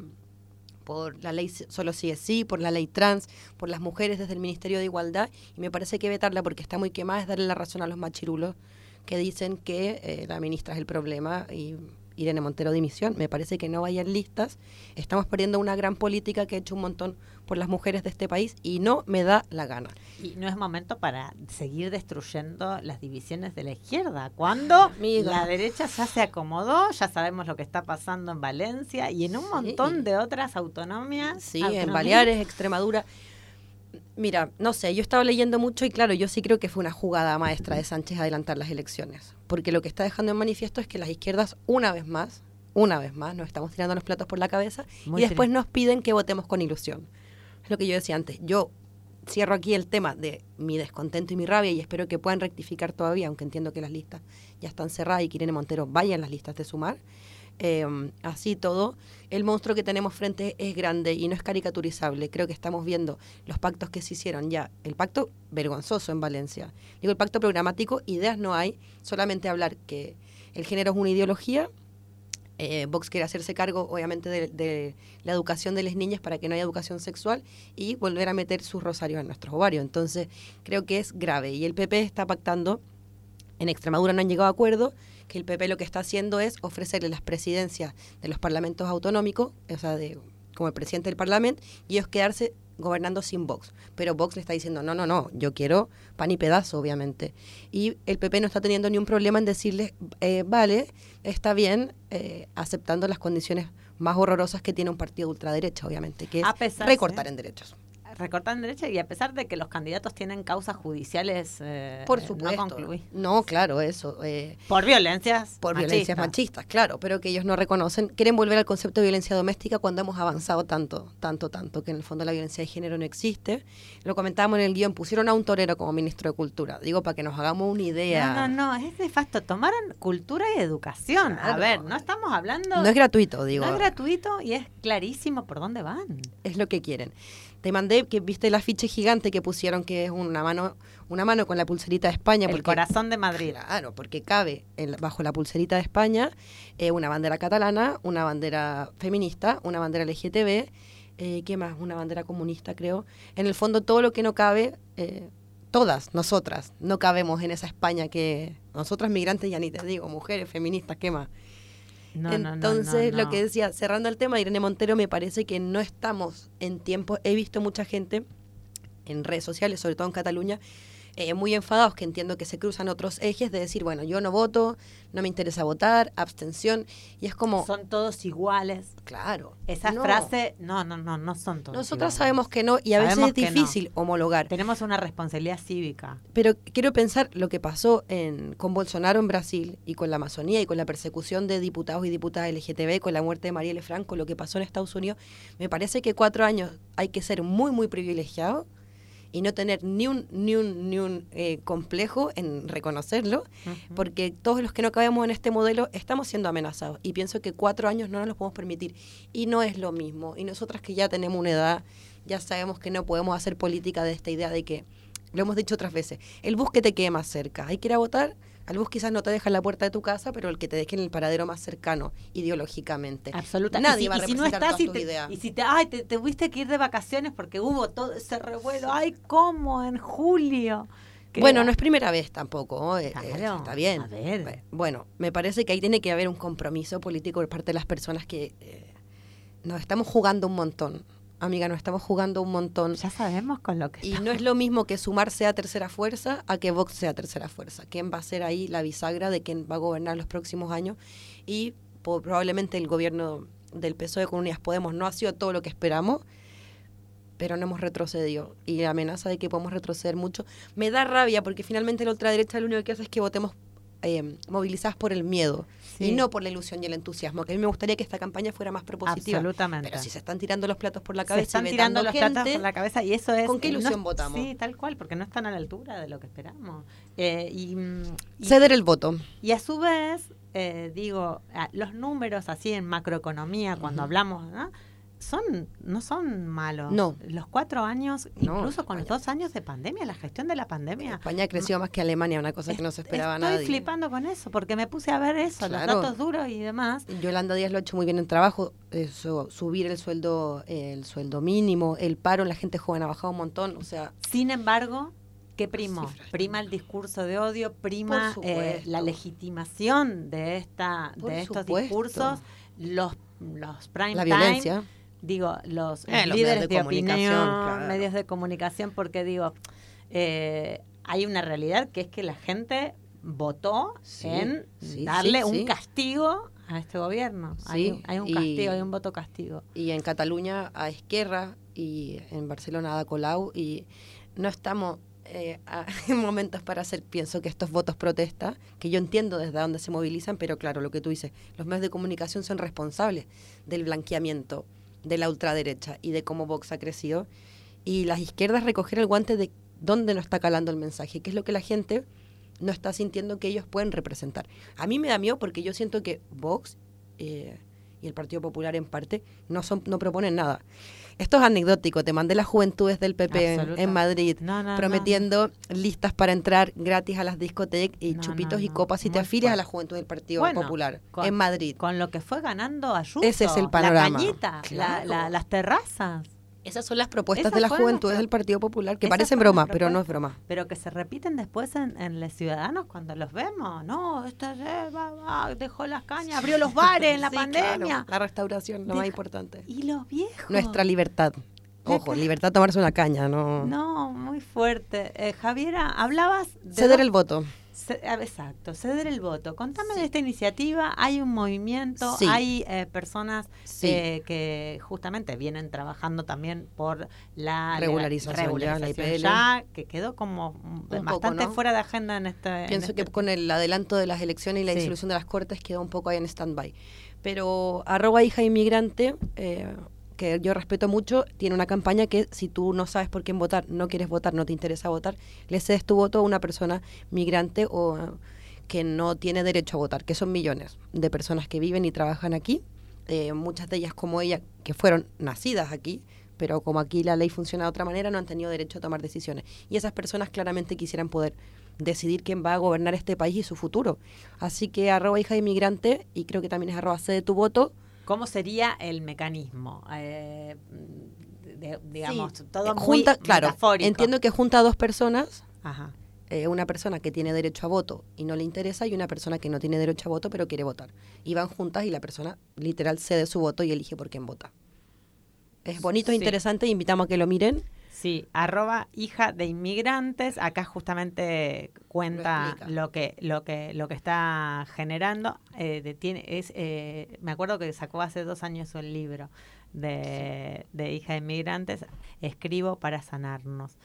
S3: por la ley solo sí es sí, por la ley trans, por las mujeres desde el Ministerio de Igualdad, y me parece que vetarla porque está muy quemada es darle la razón a los machirulos que dicen que eh, la ministra es el problema y Irene Montero dimisión. Me parece que no vayan listas. Estamos perdiendo una gran política que ha hecho un montón por las mujeres de este país y no me da la gana.
S2: Y no es momento para seguir destruyendo las divisiones de la izquierda. Cuando la derecha ya se acomodó, ya sabemos lo que está pasando en Valencia y en un montón de otras autonomias.
S3: Sí, en
S2: autonomías.
S3: Baleares, Extremadura. Mira, no sé, yo estaba leyendo mucho y claro, yo sí creo que fue una jugada maestra de Sánchez adelantar las elecciones, porque lo que está dejando en manifiesto es que las izquierdas, una vez más, una vez más, nos estamos tirando los platos por la cabeza
S2: Muy
S3: y después
S2: triste.
S3: nos piden que votemos con ilusión. Es lo que yo decía antes, yo cierro aquí el tema de mi descontento y mi rabia y espero que puedan rectificar todavía, aunque entiendo que las listas ya están cerradas y que Irene Montero vaya en las listas de sumar. Eh, así todo, el monstruo que tenemos frente es grande y no es caricaturizable. Creo que estamos viendo los pactos que se hicieron ya. El pacto vergonzoso en Valencia. Digo, el pacto programático, ideas no hay, solamente hablar que el género es una ideología. Eh, Vox quiere hacerse cargo, obviamente, de, de la educación de las niñas para que no haya educación sexual y volver a meter sus rosarios en nuestros ovarios. Entonces, creo que es grave. Y el PP está pactando en Extremadura no han llegado a acuerdo, que el PP lo que está haciendo es ofrecerle las presidencias de los parlamentos autonómicos, o sea, de, como el presidente del parlamento, y ellos quedarse gobernando sin Vox. Pero Vox le está diciendo, no, no, no, yo quiero pan y pedazo, obviamente. Y el PP no está teniendo ni un problema en decirle, eh, vale, está bien, eh, aceptando las condiciones más horrorosas que tiene un partido de ultraderecha, obviamente, que es
S2: pesar,
S3: recortar en derechos.
S2: Recortar en derecha y a pesar de que los candidatos tienen causas judiciales eh,
S3: Por
S2: no
S3: supuesto.
S2: concluidas.
S3: No, claro, eso. eh,
S2: Por violencias.
S3: por violencias machistas, claro, pero que ellos no reconocen, quieren volver al concepto de violencia doméstica cuando hemos avanzado tanto, tanto, tanto, que en el fondo la violencia de género no existe. Lo comentábamos en el guion, pusieron a un torero como ministro de Cultura, digo, para que nos hagamos una idea.
S2: No, no, no, es nefasto. Tomaron cultura y educación. A ver, no estamos hablando.
S3: No es gratuito, digo,
S2: no es gratuito y es clarísimo por dónde van.
S3: es lo que quieren. Te mandé que viste el afiche gigante que pusieron, que es una mano, una mano con la pulserita de España.
S2: El
S3: porque-
S2: corazón de Madrid.
S3: Claro, porque cabe en bajo la pulserita de España eh, una bandera catalana, una bandera feminista, una bandera LGTB, eh, ¿qué más? Una bandera comunista, creo. En el fondo, todo lo que no cabe, eh, todas nosotras, no cabemos en esa España que nosotras migrantes, ya ni te digo, mujeres, feministas, ¿qué más?
S2: No, no, no,
S3: Entonces,
S2: no,
S3: lo que decía, cerrando el tema, Irene Montero, me parece que no estamos en tiempo. He visto mucha gente en redes sociales, sobre todo en Cataluña, eh, muy enfadados, que entiendo que se cruzan otros ejes de decir, bueno, yo no voto, no me interesa votar, abstención, y es como,
S2: Son todos iguales.
S3: claro.
S2: Esa
S3: no.
S2: frase, no, no, no, no son todos.
S3: Nosotras
S2: iguales.
S3: sabemos que no, y a veces es
S2: no.
S3: difícil homologar.
S2: Tenemos una responsabilidad cívica.
S3: Pero quiero pensar lo que pasó en, con Bolsonaro en Brasil y con la Amazonía y con la persecución de diputados y diputadas LGTB, con la muerte de Marielle Franco, lo que pasó en Estados Unidos. Me parece que cuatro años hay que ser muy, muy privilegiado y no tener ni un, ni un, ni un eh, complejo en reconocerlo, porque todos los que no cabemos en este modelo estamos siendo amenazados. Y pienso que cuatro años no nos los podemos permitir. Y no es lo mismo. Y nosotras que ya tenemos una edad, ya sabemos que no podemos hacer política de esta idea de que lo hemos dicho otras veces. El bus que te quede más cerca. Hay que ir a votar. Al bus quizás no te deja en la puerta de tu casa, pero el que te deje en el paradero más cercano, ideológicamente.
S2: Absolutamente.
S3: Nadie
S2: y
S3: va a
S2: y si no
S3: representar
S2: estás
S3: todas
S2: y
S3: tus
S2: te,
S3: ideas.
S2: y si te, ay, te, te tuviste que ir de vacaciones porque hubo todo ese revuelo. Ay, ¿cómo? En julio.
S3: Bueno, no es primera vez tampoco. eh, eh,
S2: Claro,
S3: está bien.
S2: a ver.
S3: Bue- Bueno, me parece que ahí tiene que haber un compromiso político por parte de las personas que eh, nos estamos jugando un montón. Amiga, nos estamos jugando un montón.
S2: Ya sabemos con lo que
S3: Y
S2: estamos-
S3: no es lo mismo que sumar sea tercera fuerza a que Vox sea tercera fuerza. ¿Quién va a ser ahí la bisagra de quién va a gobernar los próximos años? Y po- probablemente el gobierno del PSOE con Unidas Podemos no ha sido todo lo que esperamos, pero no hemos retrocedido. Y la amenaza de que podemos retroceder mucho me da rabia porque finalmente la ultraderecha lo único que hace es que votemos eh, movilizadas por el miedo
S2: Sí.
S3: y no por la ilusión y el entusiasmo. Que a mí me gustaría que esta campaña fuera más propositiva.
S2: Absolutamente.
S3: Pero si se están tirando los platos por la
S2: se
S3: cabeza
S2: están
S3: y
S2: tirando los
S3: vetando
S2: platos
S3: gente,
S2: por la cabeza y eso es
S3: ¿con qué ilusión votamos?
S2: sí tal cual porque no están a la altura de lo que esperamos Eh, y, mm, y-
S3: ceder el voto.
S2: y a su vez eh, digo los números así en macroeconomía cuando hablamos ¿no? Son no son malos
S3: No.
S2: los cuatro años
S3: No,
S2: incluso con los dos años de pandemia la gestión de la pandemia
S3: España creció más que Alemania, una cosa que no se esperaba
S2: Estoy
S3: nadie.
S2: flipando con eso porque me puse a ver eso
S3: Claro.
S2: los datos duros y demás
S3: Yolanda Díaz lo ha hecho muy bien en trabajo, eso, subir el sueldo, el sueldo mínimo, el paro en la gente joven ha bajado un montón, o sea,
S2: sin embargo ¿Qué primó?
S3: Cifras.
S2: Prima el discurso de odio, prima eh, la legitimación de esta
S3: Por
S2: de estos
S3: supuesto.
S2: discursos, los los prime
S3: La
S2: time,
S3: violencia.
S2: Digo, los,
S3: Eh,
S2: líderes
S3: medios
S2: de,
S3: de comunicación,
S2: opinión,
S3: claro.
S2: medios de comunicación, porque digo, eh, hay una realidad que es que la gente votó
S3: Sí,
S2: en
S3: sí,
S2: darle
S3: sí,
S2: un castigo a este gobierno. hay,
S3: Sí,
S2: hay un
S3: y-
S2: castigo, hay un voto castigo.
S3: y en Cataluña a Esquerra y en Barcelona a Colau y no estamos eh, a- en momentos para hacer, pienso que estos votos protesta, que yo entiendo desde dónde se movilizan, pero claro, lo que tú dices, los medios de comunicación son responsables del blanqueamiento de la ultraderecha y de cómo Vox ha crecido y las izquierdas recoger el guante de dónde no está calando el mensaje, que es lo que la gente no está sintiendo que ellos pueden representar. A mí me da miedo porque yo siento que Vox eh, y el Partido Popular en parte no son no proponen nada. Esto es anecdótico, te mandé las juventudes del PP en- Madrid
S2: No, no, no,
S3: prometiendo listas para entrar gratis a las discotecas y chupitos y copas si te afilias a la juventud del Partido
S2: Bueno,
S3: Popular
S2: con-
S3: en Madrid.
S2: Con lo que fue ganando Ayuso.
S3: Ese es el panorama.
S2: La cañita, la- la- las terrazas.
S3: Esas son las propuestas
S2: Esas
S3: de las juventudes
S2: pro-
S3: del Partido Popular, que
S2: esas
S3: parecen broma, pero no es broma.
S2: Pero que se repiten después en, en los ciudadanos cuando los vemos. No, esta va, va, dejó las cañas, abrió los bares en la
S3: Sí,
S2: pandemia.
S3: claro, la restauración, lo más
S2: Deja-
S3: importante.
S2: Y los viejos.
S3: Nuestra libertad. Ojo, libertad tomarse una caña, no,
S2: No, muy fuerte. Eh, Javiera, hablabas de
S3: ceder el voto.
S2: Exacto, ceder el voto. Contame de esta iniciativa. Hay un movimiento,
S3: Sí.
S2: hay eh, personas
S3: Sí.
S2: eh, que justamente vienen trabajando también por la
S3: Regularización ya, la IPL.
S2: ya, que quedó como
S3: poco,
S2: bastante
S3: ¿no?
S2: fuera de agenda en este. en
S3: Pienso que
S2: este-
S3: con el adelanto de las elecciones y la
S2: Sí.
S3: disolución de las cortes quedó un poco ahí en stand-by. Pero arroba hija inmigrante, eh, que yo respeto mucho, tiene una campaña que si tú no sabes por quién votar, no quieres votar, no te interesa votar, le cedes tu voto a una persona migrante o eh, que no tiene derecho a votar, que son millones de personas que viven y trabajan aquí, eh, muchas de ellas como ella, que fueron nacidas aquí, pero como aquí la ley funciona de otra manera, no han tenido derecho a tomar decisiones. Y esas personas claramente quisieran poder decidir quién va a gobernar este país y su futuro. Así que arroba hija de inmigrante, y creo que también es arroba de tu voto.
S2: ¿Cómo sería el mecanismo? Eh, de- digamos,
S3: Sí,
S2: todo muy
S3: junta, claro,
S2: metafórico.
S3: entiendo que junta a dos personas,
S2: Ajá.
S3: eh, una persona que tiene derecho a voto y no le interesa, y una persona que no tiene derecho a voto pero quiere votar. Y van juntas y la persona literal cede su voto y elige por quién vota. Es bonito, es
S2: Sí.
S3: interesante, invitamos a que lo miren.
S2: Sí, arroba hija de inmigrantes. Acá justamente cuenta lo, que lo que lo que está generando. Eh, de- tiene, es, eh, me acuerdo que sacó hace dos años un libro de, de hija de inmigrantes. Escribo para sanarnos.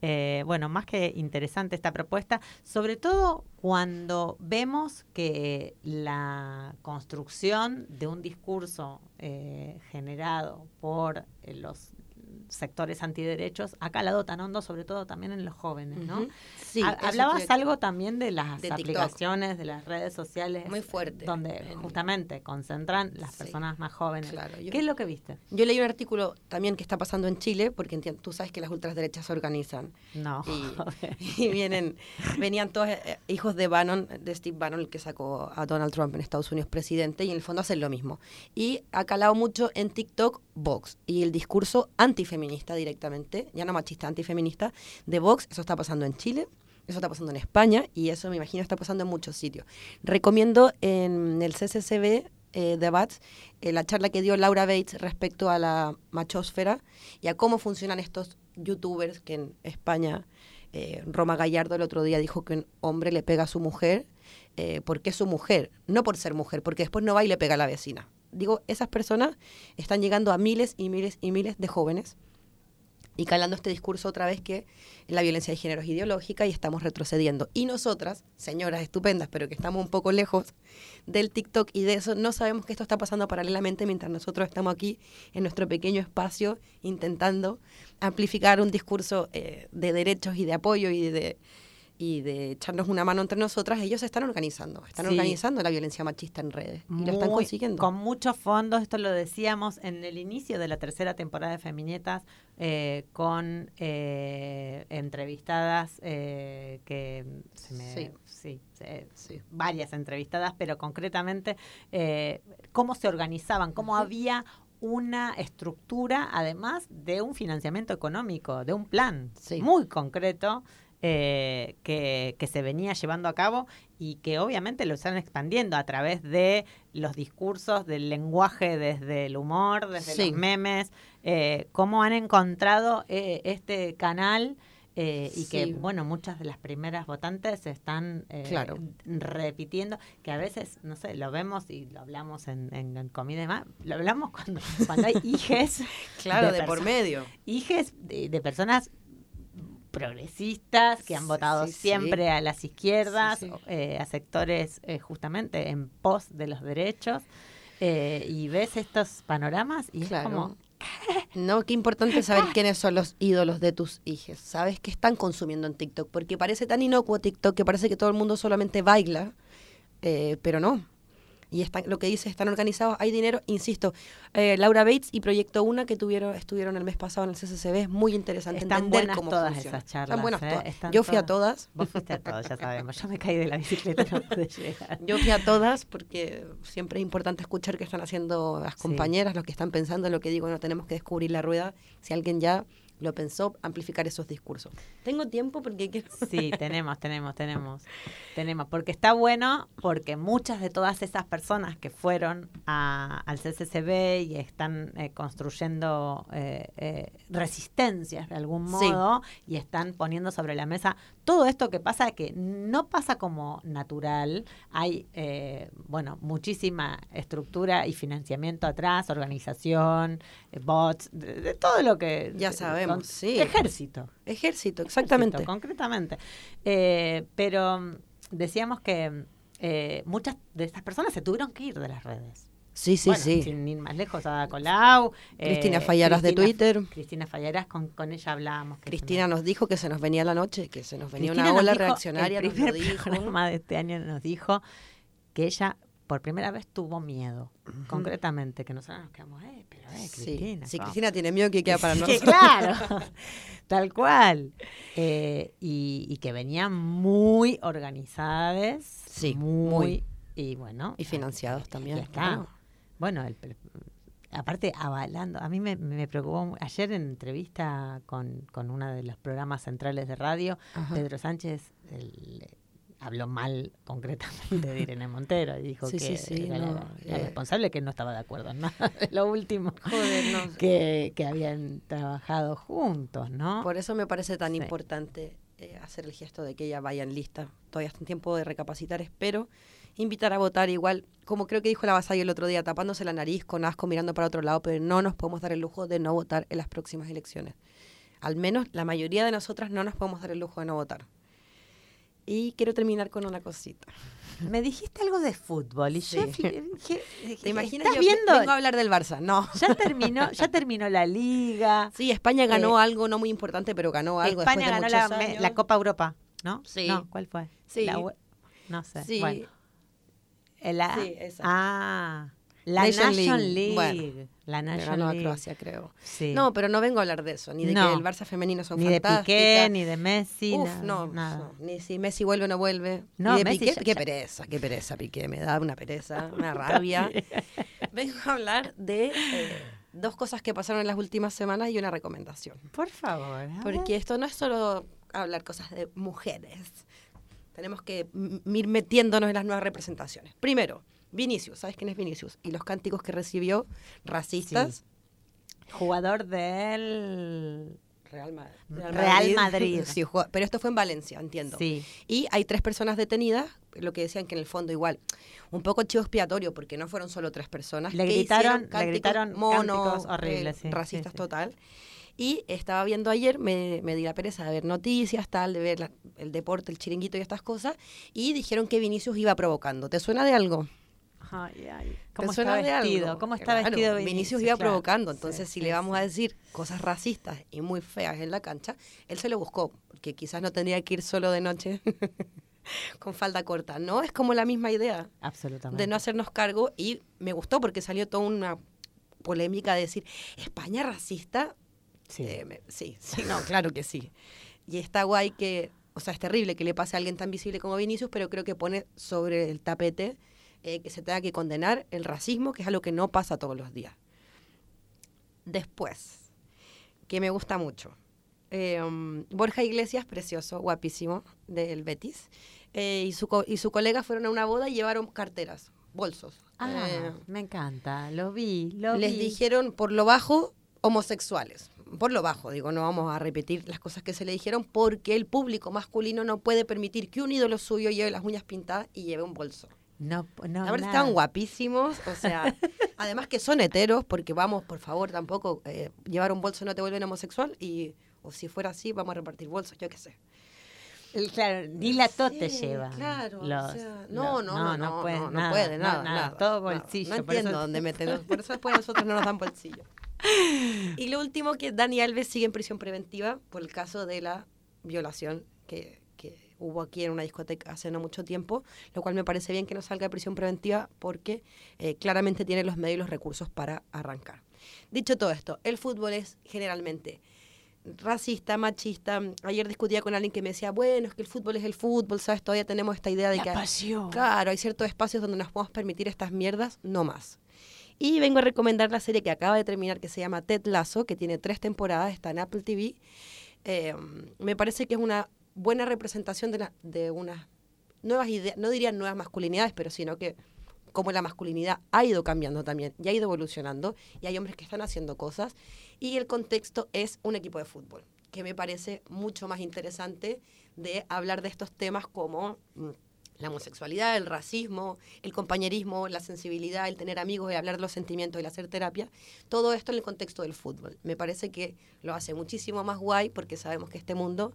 S2: Eh, bueno, más que interesante esta propuesta, sobre todo cuando vemos que la construcción de un discurso eh, generado por eh, los sectores antiderechos ha calado tan hondo, sobre todo también en los jóvenes, ¿no?
S3: Ujú. Sí,
S2: Ha-
S3: eso
S2: Hablabas
S3: estoy-
S2: algo también de las
S3: De TikTok.
S2: aplicaciones, de las redes sociales.
S3: Muy fuerte.
S2: Donde
S3: En-
S2: justamente concentran las
S3: Sí.
S2: personas más jóvenes.
S3: Claro, yo-
S2: ¿Qué es lo que viste?
S3: Yo leí un artículo también que está pasando en Chile, porque tú sabes que las ultraderechas se organizan.
S2: No.
S3: Y, y vienen, venían todos eh, hijos de Bannon, de Steve Bannon, el que sacó a Donald Trump en Estados Unidos presidente, y en el fondo hacen lo mismo. Y ha calado mucho en TikTok Vox y el discurso antifeminista directamente, ya no machista, antifeminista, de Vox. Eso está pasando en Chile. Eso está pasando en España y eso me imagino está pasando en muchos sitios. Recomiendo en el CCCB eh, Debates eh, la charla que dio Laura Bates respecto a la machosfera y a cómo funcionan estos youtubers que en España, eh, Roma Gallardo el otro día dijo que un hombre le pega a su mujer eh, porque es su mujer, no por ser mujer, porque después no va y le pega a la vecina. Digo, esas personas están llegando a miles y miles y miles de jóvenes y calando este discurso otra vez que la violencia de género es ideológica y estamos retrocediendo. Y nosotras, señoras estupendas, pero que estamos un poco lejos del TikTok y de eso, no sabemos que esto está pasando paralelamente mientras nosotros estamos aquí en nuestro pequeño espacio intentando amplificar un discurso eh, de derechos y de apoyo y de y de echarnos una mano entre nosotras, ellos se están organizando, están
S2: Sí.
S3: organizando la violencia machista en redes y lo están consiguiendo.
S2: Con muchos fondos, esto lo decíamos en el inicio de la tercera temporada de Feminietas, eh, con eh, entrevistadas eh, que se me-
S3: Sí.
S2: sí, se- varias entrevistadas, pero concretamente eh, cómo se organizaban, cómo había una estructura, además de un financiamiento económico, de un plan
S3: Sí.
S2: muy concreto eh, que, que se venía llevando a cabo y que obviamente lo están expandiendo a través de los discursos, del lenguaje, desde el humor, desde
S3: Sí.
S2: los memes, eh, cómo han encontrado eh, este canal. eh, y que, bueno, muchas de las primeras votantes están eh,
S3: Claro.
S2: repitiendo, que a veces, no sé, lo vemos y lo hablamos en, en, en comida y demás, lo hablamos cuando, cuando hay hijes
S3: Claro,
S2: de
S3: de, por medio.
S2: hijes de, de personas progresistas que han votado
S3: sí, sí.
S2: siempre a las izquierdas, eh, a sectores eh, justamente en pos de los derechos, eh, y ves estos panoramas y es
S3: Claro.
S2: como,
S3: No, qué importante saber quiénes son los ídolos de tus hijos. ¿Sabes qué están consumiendo en TikTok? Porque parece tan inocuo TikTok que parece que todo el mundo solamente baila, eh, pero no. Y están, lo que dice, están organizados, hay dinero, insisto. eh, Laura Bates y Proyecto Una que tuvieron, estuvieron el mes pasado en el CCCB, es muy interesante
S2: Están
S3: entender
S2: buenas
S3: cómo
S2: todas
S3: funciona.
S2: esas charlas,
S3: Están buenas
S2: ¿eh?
S3: todas.
S2: Están
S3: Yo fui a todas.
S2: vos fuiste a todos, ya sabemos, yo me caí de la bicicleta, no pude llegar.
S3: Yo fui a todas porque siempre es importante escuchar qué están haciendo las
S2: Sí.
S3: compañeras, lo que están pensando, lo que digo, no tenemos que descubrir la rueda. Si alguien ya lo pensó, amplificar esos discursos. Tengo tiempo porque quiero...
S2: Sí, tenemos, tenemos, tenemos, tenemos, porque está bueno, porque muchas de todas esas personas que fueron a- al CCCB y están eh, construyendo eh, eh, resistencias de algún
S3: Sí.
S2: modo y están poniendo sobre la mesa todo esto que pasa, que no pasa como natural, hay, eh, bueno, muchísima estructura y financiamiento atrás, organización, eh, bots, de, de todo lo que...
S3: Ya sabemos,
S2: con-
S3: sí.
S2: Ejército.
S3: Ejército, exactamente.
S2: Ejército, concretamente. Eh, pero mm, decíamos que eh, muchas de estas personas se tuvieron que ir de las redes.
S3: Sí, sí,
S2: Bueno,
S3: sí.
S2: Sin ir más lejos, Ada Colau. eh,
S3: Cristina Fallaras de Twitter.
S2: Cristina Fallaras, con, con ella hablábamos.
S3: Cristina
S2: nos-
S3: dijo que se nos venía la noche, que se nos venía
S2: Cristina
S3: una ola reaccionaria,
S2: El
S3: nos
S2: primer
S3: dijo.
S2: programa de este año nos dijo que ella por primera vez tuvo miedo, concretamente, que nosotros nos quedamos, eh, pero eh,
S3: Sí,
S2: Cristina.
S3: si
S2: ¿cómo?
S3: Cristina tiene miedo, que queda para nosotros?
S2: claro, tal cual. Eh, y, y que venían muy organizadas.
S3: Sí,
S2: muy.
S3: muy.
S2: Y bueno.
S3: Y financiados también, claro.
S2: Bueno, el aparte avalando. A mí me, me preocupó ayer en entrevista con, con uno de los programas centrales de radio,
S3: Ajá.
S2: Pedro Sánchez el- habló mal concretamente de Irene Montero y dijo
S3: Sí,
S2: que
S3: sí, sí,
S2: era
S3: no,
S2: la, la
S3: eh.
S2: responsable que no estaba de acuerdo en nada de lo último
S3: Joder, no.
S2: que, que habían trabajado juntos, ¿no?
S3: Por eso me parece tan importante eh, hacer el gesto de que ella vaya en lista. Todavía está en tiempo de recapacitar, espero. Invitar a votar igual, como creo que dijo la Vasallo el otro día, tapándose la nariz con asco mirando para otro lado, pero no nos podemos dar el lujo de no votar en las próximas elecciones. Al menos la mayoría de nosotras no nos podemos dar el lujo de no votar. Y quiero terminar con una cosita.
S2: Me dijiste algo de fútbol y yo
S3: Sí.
S2: dije,
S3: ¿Te imaginas?
S2: ¿Estás
S3: Yo
S2: viendo?
S3: vengo a hablar del Barça. No.
S2: Ya terminó, ya terminó la liga.
S3: Sí, España ganó
S2: Eh,
S3: algo no muy importante, pero ganó algo.
S2: España
S3: después
S2: ganó
S3: de
S2: la,
S3: muchos
S2: me-
S3: años.
S2: la Copa Europa, ¿no?
S3: Sí.
S2: No, ¿cuál fue?
S3: Sí.
S2: La no sé.
S3: Sí.
S2: Bueno, la-
S3: Sí, esa.
S2: Ah, la
S3: Nation
S2: Nation
S3: League.
S2: League.
S3: Bueno,
S2: la Nation
S3: ganó a
S2: League.
S3: Croacia, creo.
S2: Sí.
S3: No, pero no vengo a hablar de eso, ni de
S2: No.
S3: que el Barça femenino son
S2: ni de
S3: fantásticas.
S2: Piqué, ni de Messi,
S3: Uf, no,
S2: nada.
S3: no, ni si Messi vuelve o no vuelve.
S2: No,
S3: ni de
S2: Messi
S3: Piqué,
S2: ya-
S3: qué
S2: ya-
S3: pereza, qué pereza, Piqué, me da una pereza, una rabia. vengo a hablar de eh, dos cosas que pasaron en las últimas semanas y una recomendación.
S2: Por favor.
S3: Porque esto no es solo hablar cosas de mujeres. Tenemos que ir metiéndonos en las nuevas representaciones. Primero, Vinicius, ¿sabes quién es Vinicius? Y los cánticos que recibió racistas.
S2: Jugador del...
S3: Real, Ma-
S2: Real Madrid.
S3: Sí, pero esto fue en Valencia, entiendo.
S2: Sí.
S3: Y hay tres personas detenidas, lo que decían que en el fondo igual, un poco chivo expiatorio, porque no fueron solo tres personas.
S2: Le
S3: que
S2: gritaron- le gritaron
S3: mono,
S2: cánticos horribles,
S3: eh,
S2: sí,
S3: racistas total. Y estaba viendo ayer, me, me di la pereza de ver noticias, tal, de ver la- el deporte, el chiringuito y estas cosas, y dijeron que Vinicius iba provocando. ¿Te suena de algo?
S2: Ay, ay.
S3: ¿Te
S2: ¿Cómo
S3: suena
S2: está vestido? ¿Cómo está
S3: Claro,
S2: vestido
S3: Vinicius?
S2: Vinicius?
S3: iba
S2: Claro.
S3: provocando,
S2: Sí,
S3: entonces si
S2: sí,
S3: le vamos
S2: sí.
S3: a decir cosas racistas y muy feas en la cancha, él se lo buscó, porque quizás no tendría que ir solo de noche con falda corta, ¿no? Es como la misma idea
S2: Absolutamente.
S3: de no hacernos cargo y me gustó porque salió toda una polémica de decir, ¿España racista?
S2: Sí.
S3: Eh, me- sí, sí, no, claro que sí. Y está guay que, o sea, es terrible que le pase a alguien tan visible como Vinicius, pero creo que pone sobre el tapete eh, que se tenga que condenar el racismo, que es algo que no pasa todos los días. Después, que me gusta mucho, Eh, um, Borja Iglesias, precioso, guapísimo, del Betis. eh, y, su co- y su colega fueron a una boda y llevaron carteras, bolsos.
S2: Ah, me encanta, lo vi, lo
S3: les
S2: vi.
S3: dijeron por lo bajo homosexuales. Por lo bajo, digo, no vamos a repetir las cosas que se le dijeron porque el público masculino no puede permitir que un ídolo suyo lleve las uñas pintadas y lleve un bolso.
S2: No, no, nada.
S3: estaban guapísimos, o sea, además que son heteros, porque vamos, por favor, tampoco eh, llevar un bolso no te vuelve homosexual y o si fuera así, vamos a repartir bolsos, yo qué sé.
S2: Claro, ni la tote
S3: Sí,
S2: llevan.
S3: Claro, o
S2: los-
S3: sea, no,
S2: los-
S3: no, no, no,
S2: pueden,
S3: no,
S2: nada,
S3: puede,
S2: no,
S3: nada,
S2: nada,
S3: nada,
S2: todo bolsillo.
S3: No
S2: eso-
S3: entiendo dónde meten, por eso después a nosotros no nos dan bolsillo. Y lo último, que Dani Alves sigue en prisión preventiva por el caso de la violación que, que hubo aquí en una discoteca hace no mucho tiempo, lo cual me parece bien que no salga de prisión preventiva porque eh, claramente tiene los medios y los recursos para arrancar. Dicho todo esto, el fútbol es generalmente racista, machista. Ayer discutía con alguien que me decía, bueno, es que el fútbol es el fútbol, ¿sabes? Todavía tenemos esta idea de
S2: La
S3: que...
S2: pasión.
S3: Claro, hay ciertos espacios donde nos podemos permitir estas mierdas, no más. Y vengo a recomendar la serie que acaba de terminar, que se llama Ted Lasso, que tiene tres temporadas, está en Apple TV. Eh, me parece que es una buena representación de, la- de unas nuevas ideas, no diría nuevas masculinidades, pero sino que como la masculinidad ha ido cambiando también y ha ido evolucionando y hay hombres que están haciendo cosas y el contexto es un equipo de fútbol, que me parece mucho más interesante de hablar de estos temas como mm, la homosexualidad, el racismo, el compañerismo, la sensibilidad, el tener amigos, el hablar de los sentimientos, el hacer terapia, todo esto en el contexto del fútbol. Me parece que lo hace muchísimo más guay porque sabemos que este mundo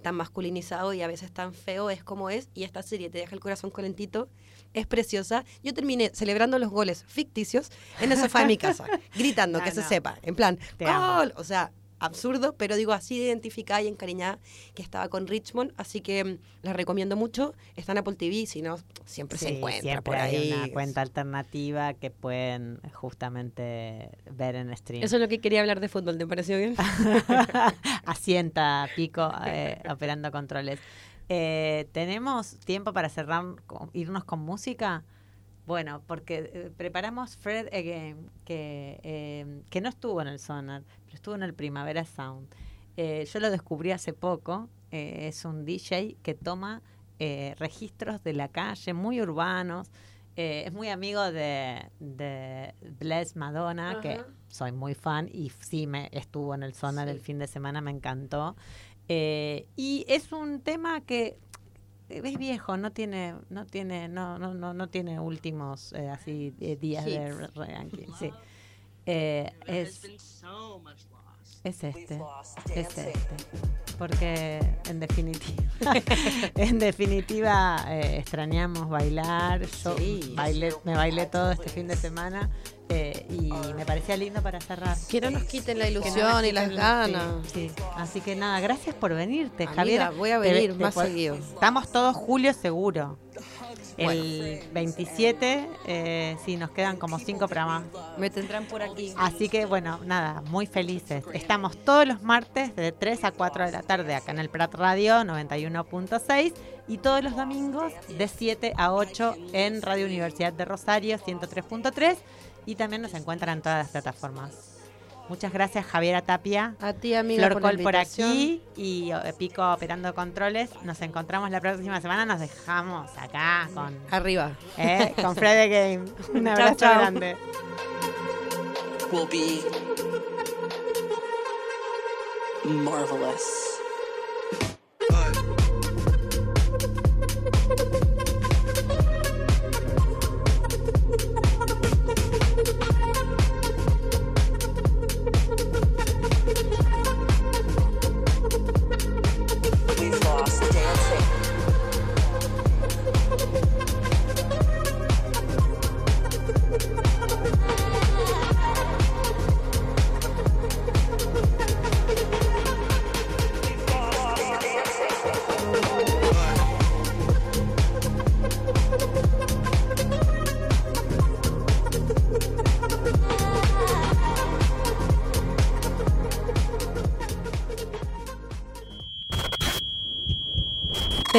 S3: tan masculinizado y a veces tan feo es como es y esta serie te deja el corazón calentito, es preciosa. Yo terminé celebrando los goles ficticios en el sofá de mi casa, gritando
S2: No,
S3: que se sepa, en plan. ¡gol! O sea, absurdo, pero digo así de identificada y encariñada que estaba con Richmond, así que mm, la recomiendo mucho. Está en Apple TV, si no, siempre se encuentra
S2: siempre
S3: por
S2: hay
S3: ahí.
S2: una cuenta alternativa que pueden justamente ver en stream.
S3: Eso es lo que quería hablar de fútbol, ¿te pareció bien?
S2: Asienta Pico eh, operando controles. Eh, ¿Tenemos tiempo para cerrar, irnos con música? Bueno, porque eh, preparamos Fred Again, que, eh, que no estuvo en el Sonar, pero estuvo en el Primavera Sound. Eh, yo lo descubrí hace poco. eh, es un DJ que toma eh, registros de la calle, muy urbanos. Eh, es muy amigo de, de Bless Madonna, que soy muy fan y sí me estuvo en el Sonar
S3: Sí.
S2: el fin de semana, me encantó. Eh, y es un tema que es viejo, no tiene, no tiene, no, no, no, no tiene últimos eh, así eh, días de
S3: Hits.
S2: ranking. Sí. Eh, es, es este, es este, porque en definitiva, en definitiva eh, extrañamos bailar. Yo
S3: Sí.
S2: bailé, me bailé todo este fin de semana eh, y me parecía lindo para cerrar.
S3: Que no nos quiten la
S2: no
S3: ilusión y las
S2: sí,
S3: ganas.
S2: sí. Así que nada, gracias por venirte, Javier.
S3: voy a venir más seguido.
S2: Estamos todos julio seguro. El 27, eh, sí, nos quedan como cinco programas.
S3: Me tendrán por aquí.
S2: Así que bueno, nada, muy felices. Estamos todos los martes de 3 a 4 de la tarde acá en el Prat Radio 91.6 y todos los domingos de 7 a 8 en Radio Universidad de Rosario 103.3 y también nos encuentran en todas las plataformas. Muchas gracias Javiera Tapia.
S3: A ti, amiga,
S2: Flor
S3: por la
S2: Col por aquí y eh, Pico operando controles. Nos encontramos la próxima semana. Nos dejamos acá con,
S3: Arriba.
S2: eh, con Fred Game. Un
S3: Chau,
S2: abrazo
S3: chau.
S2: grande.
S8: will be marvelous.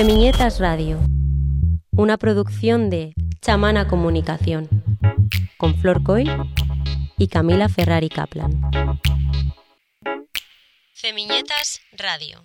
S5: Femiñetas Radio, una producción de Chamana Comunicación, con Flor Coy y Camila Ferrari Kaplan. Femiñetas Radio.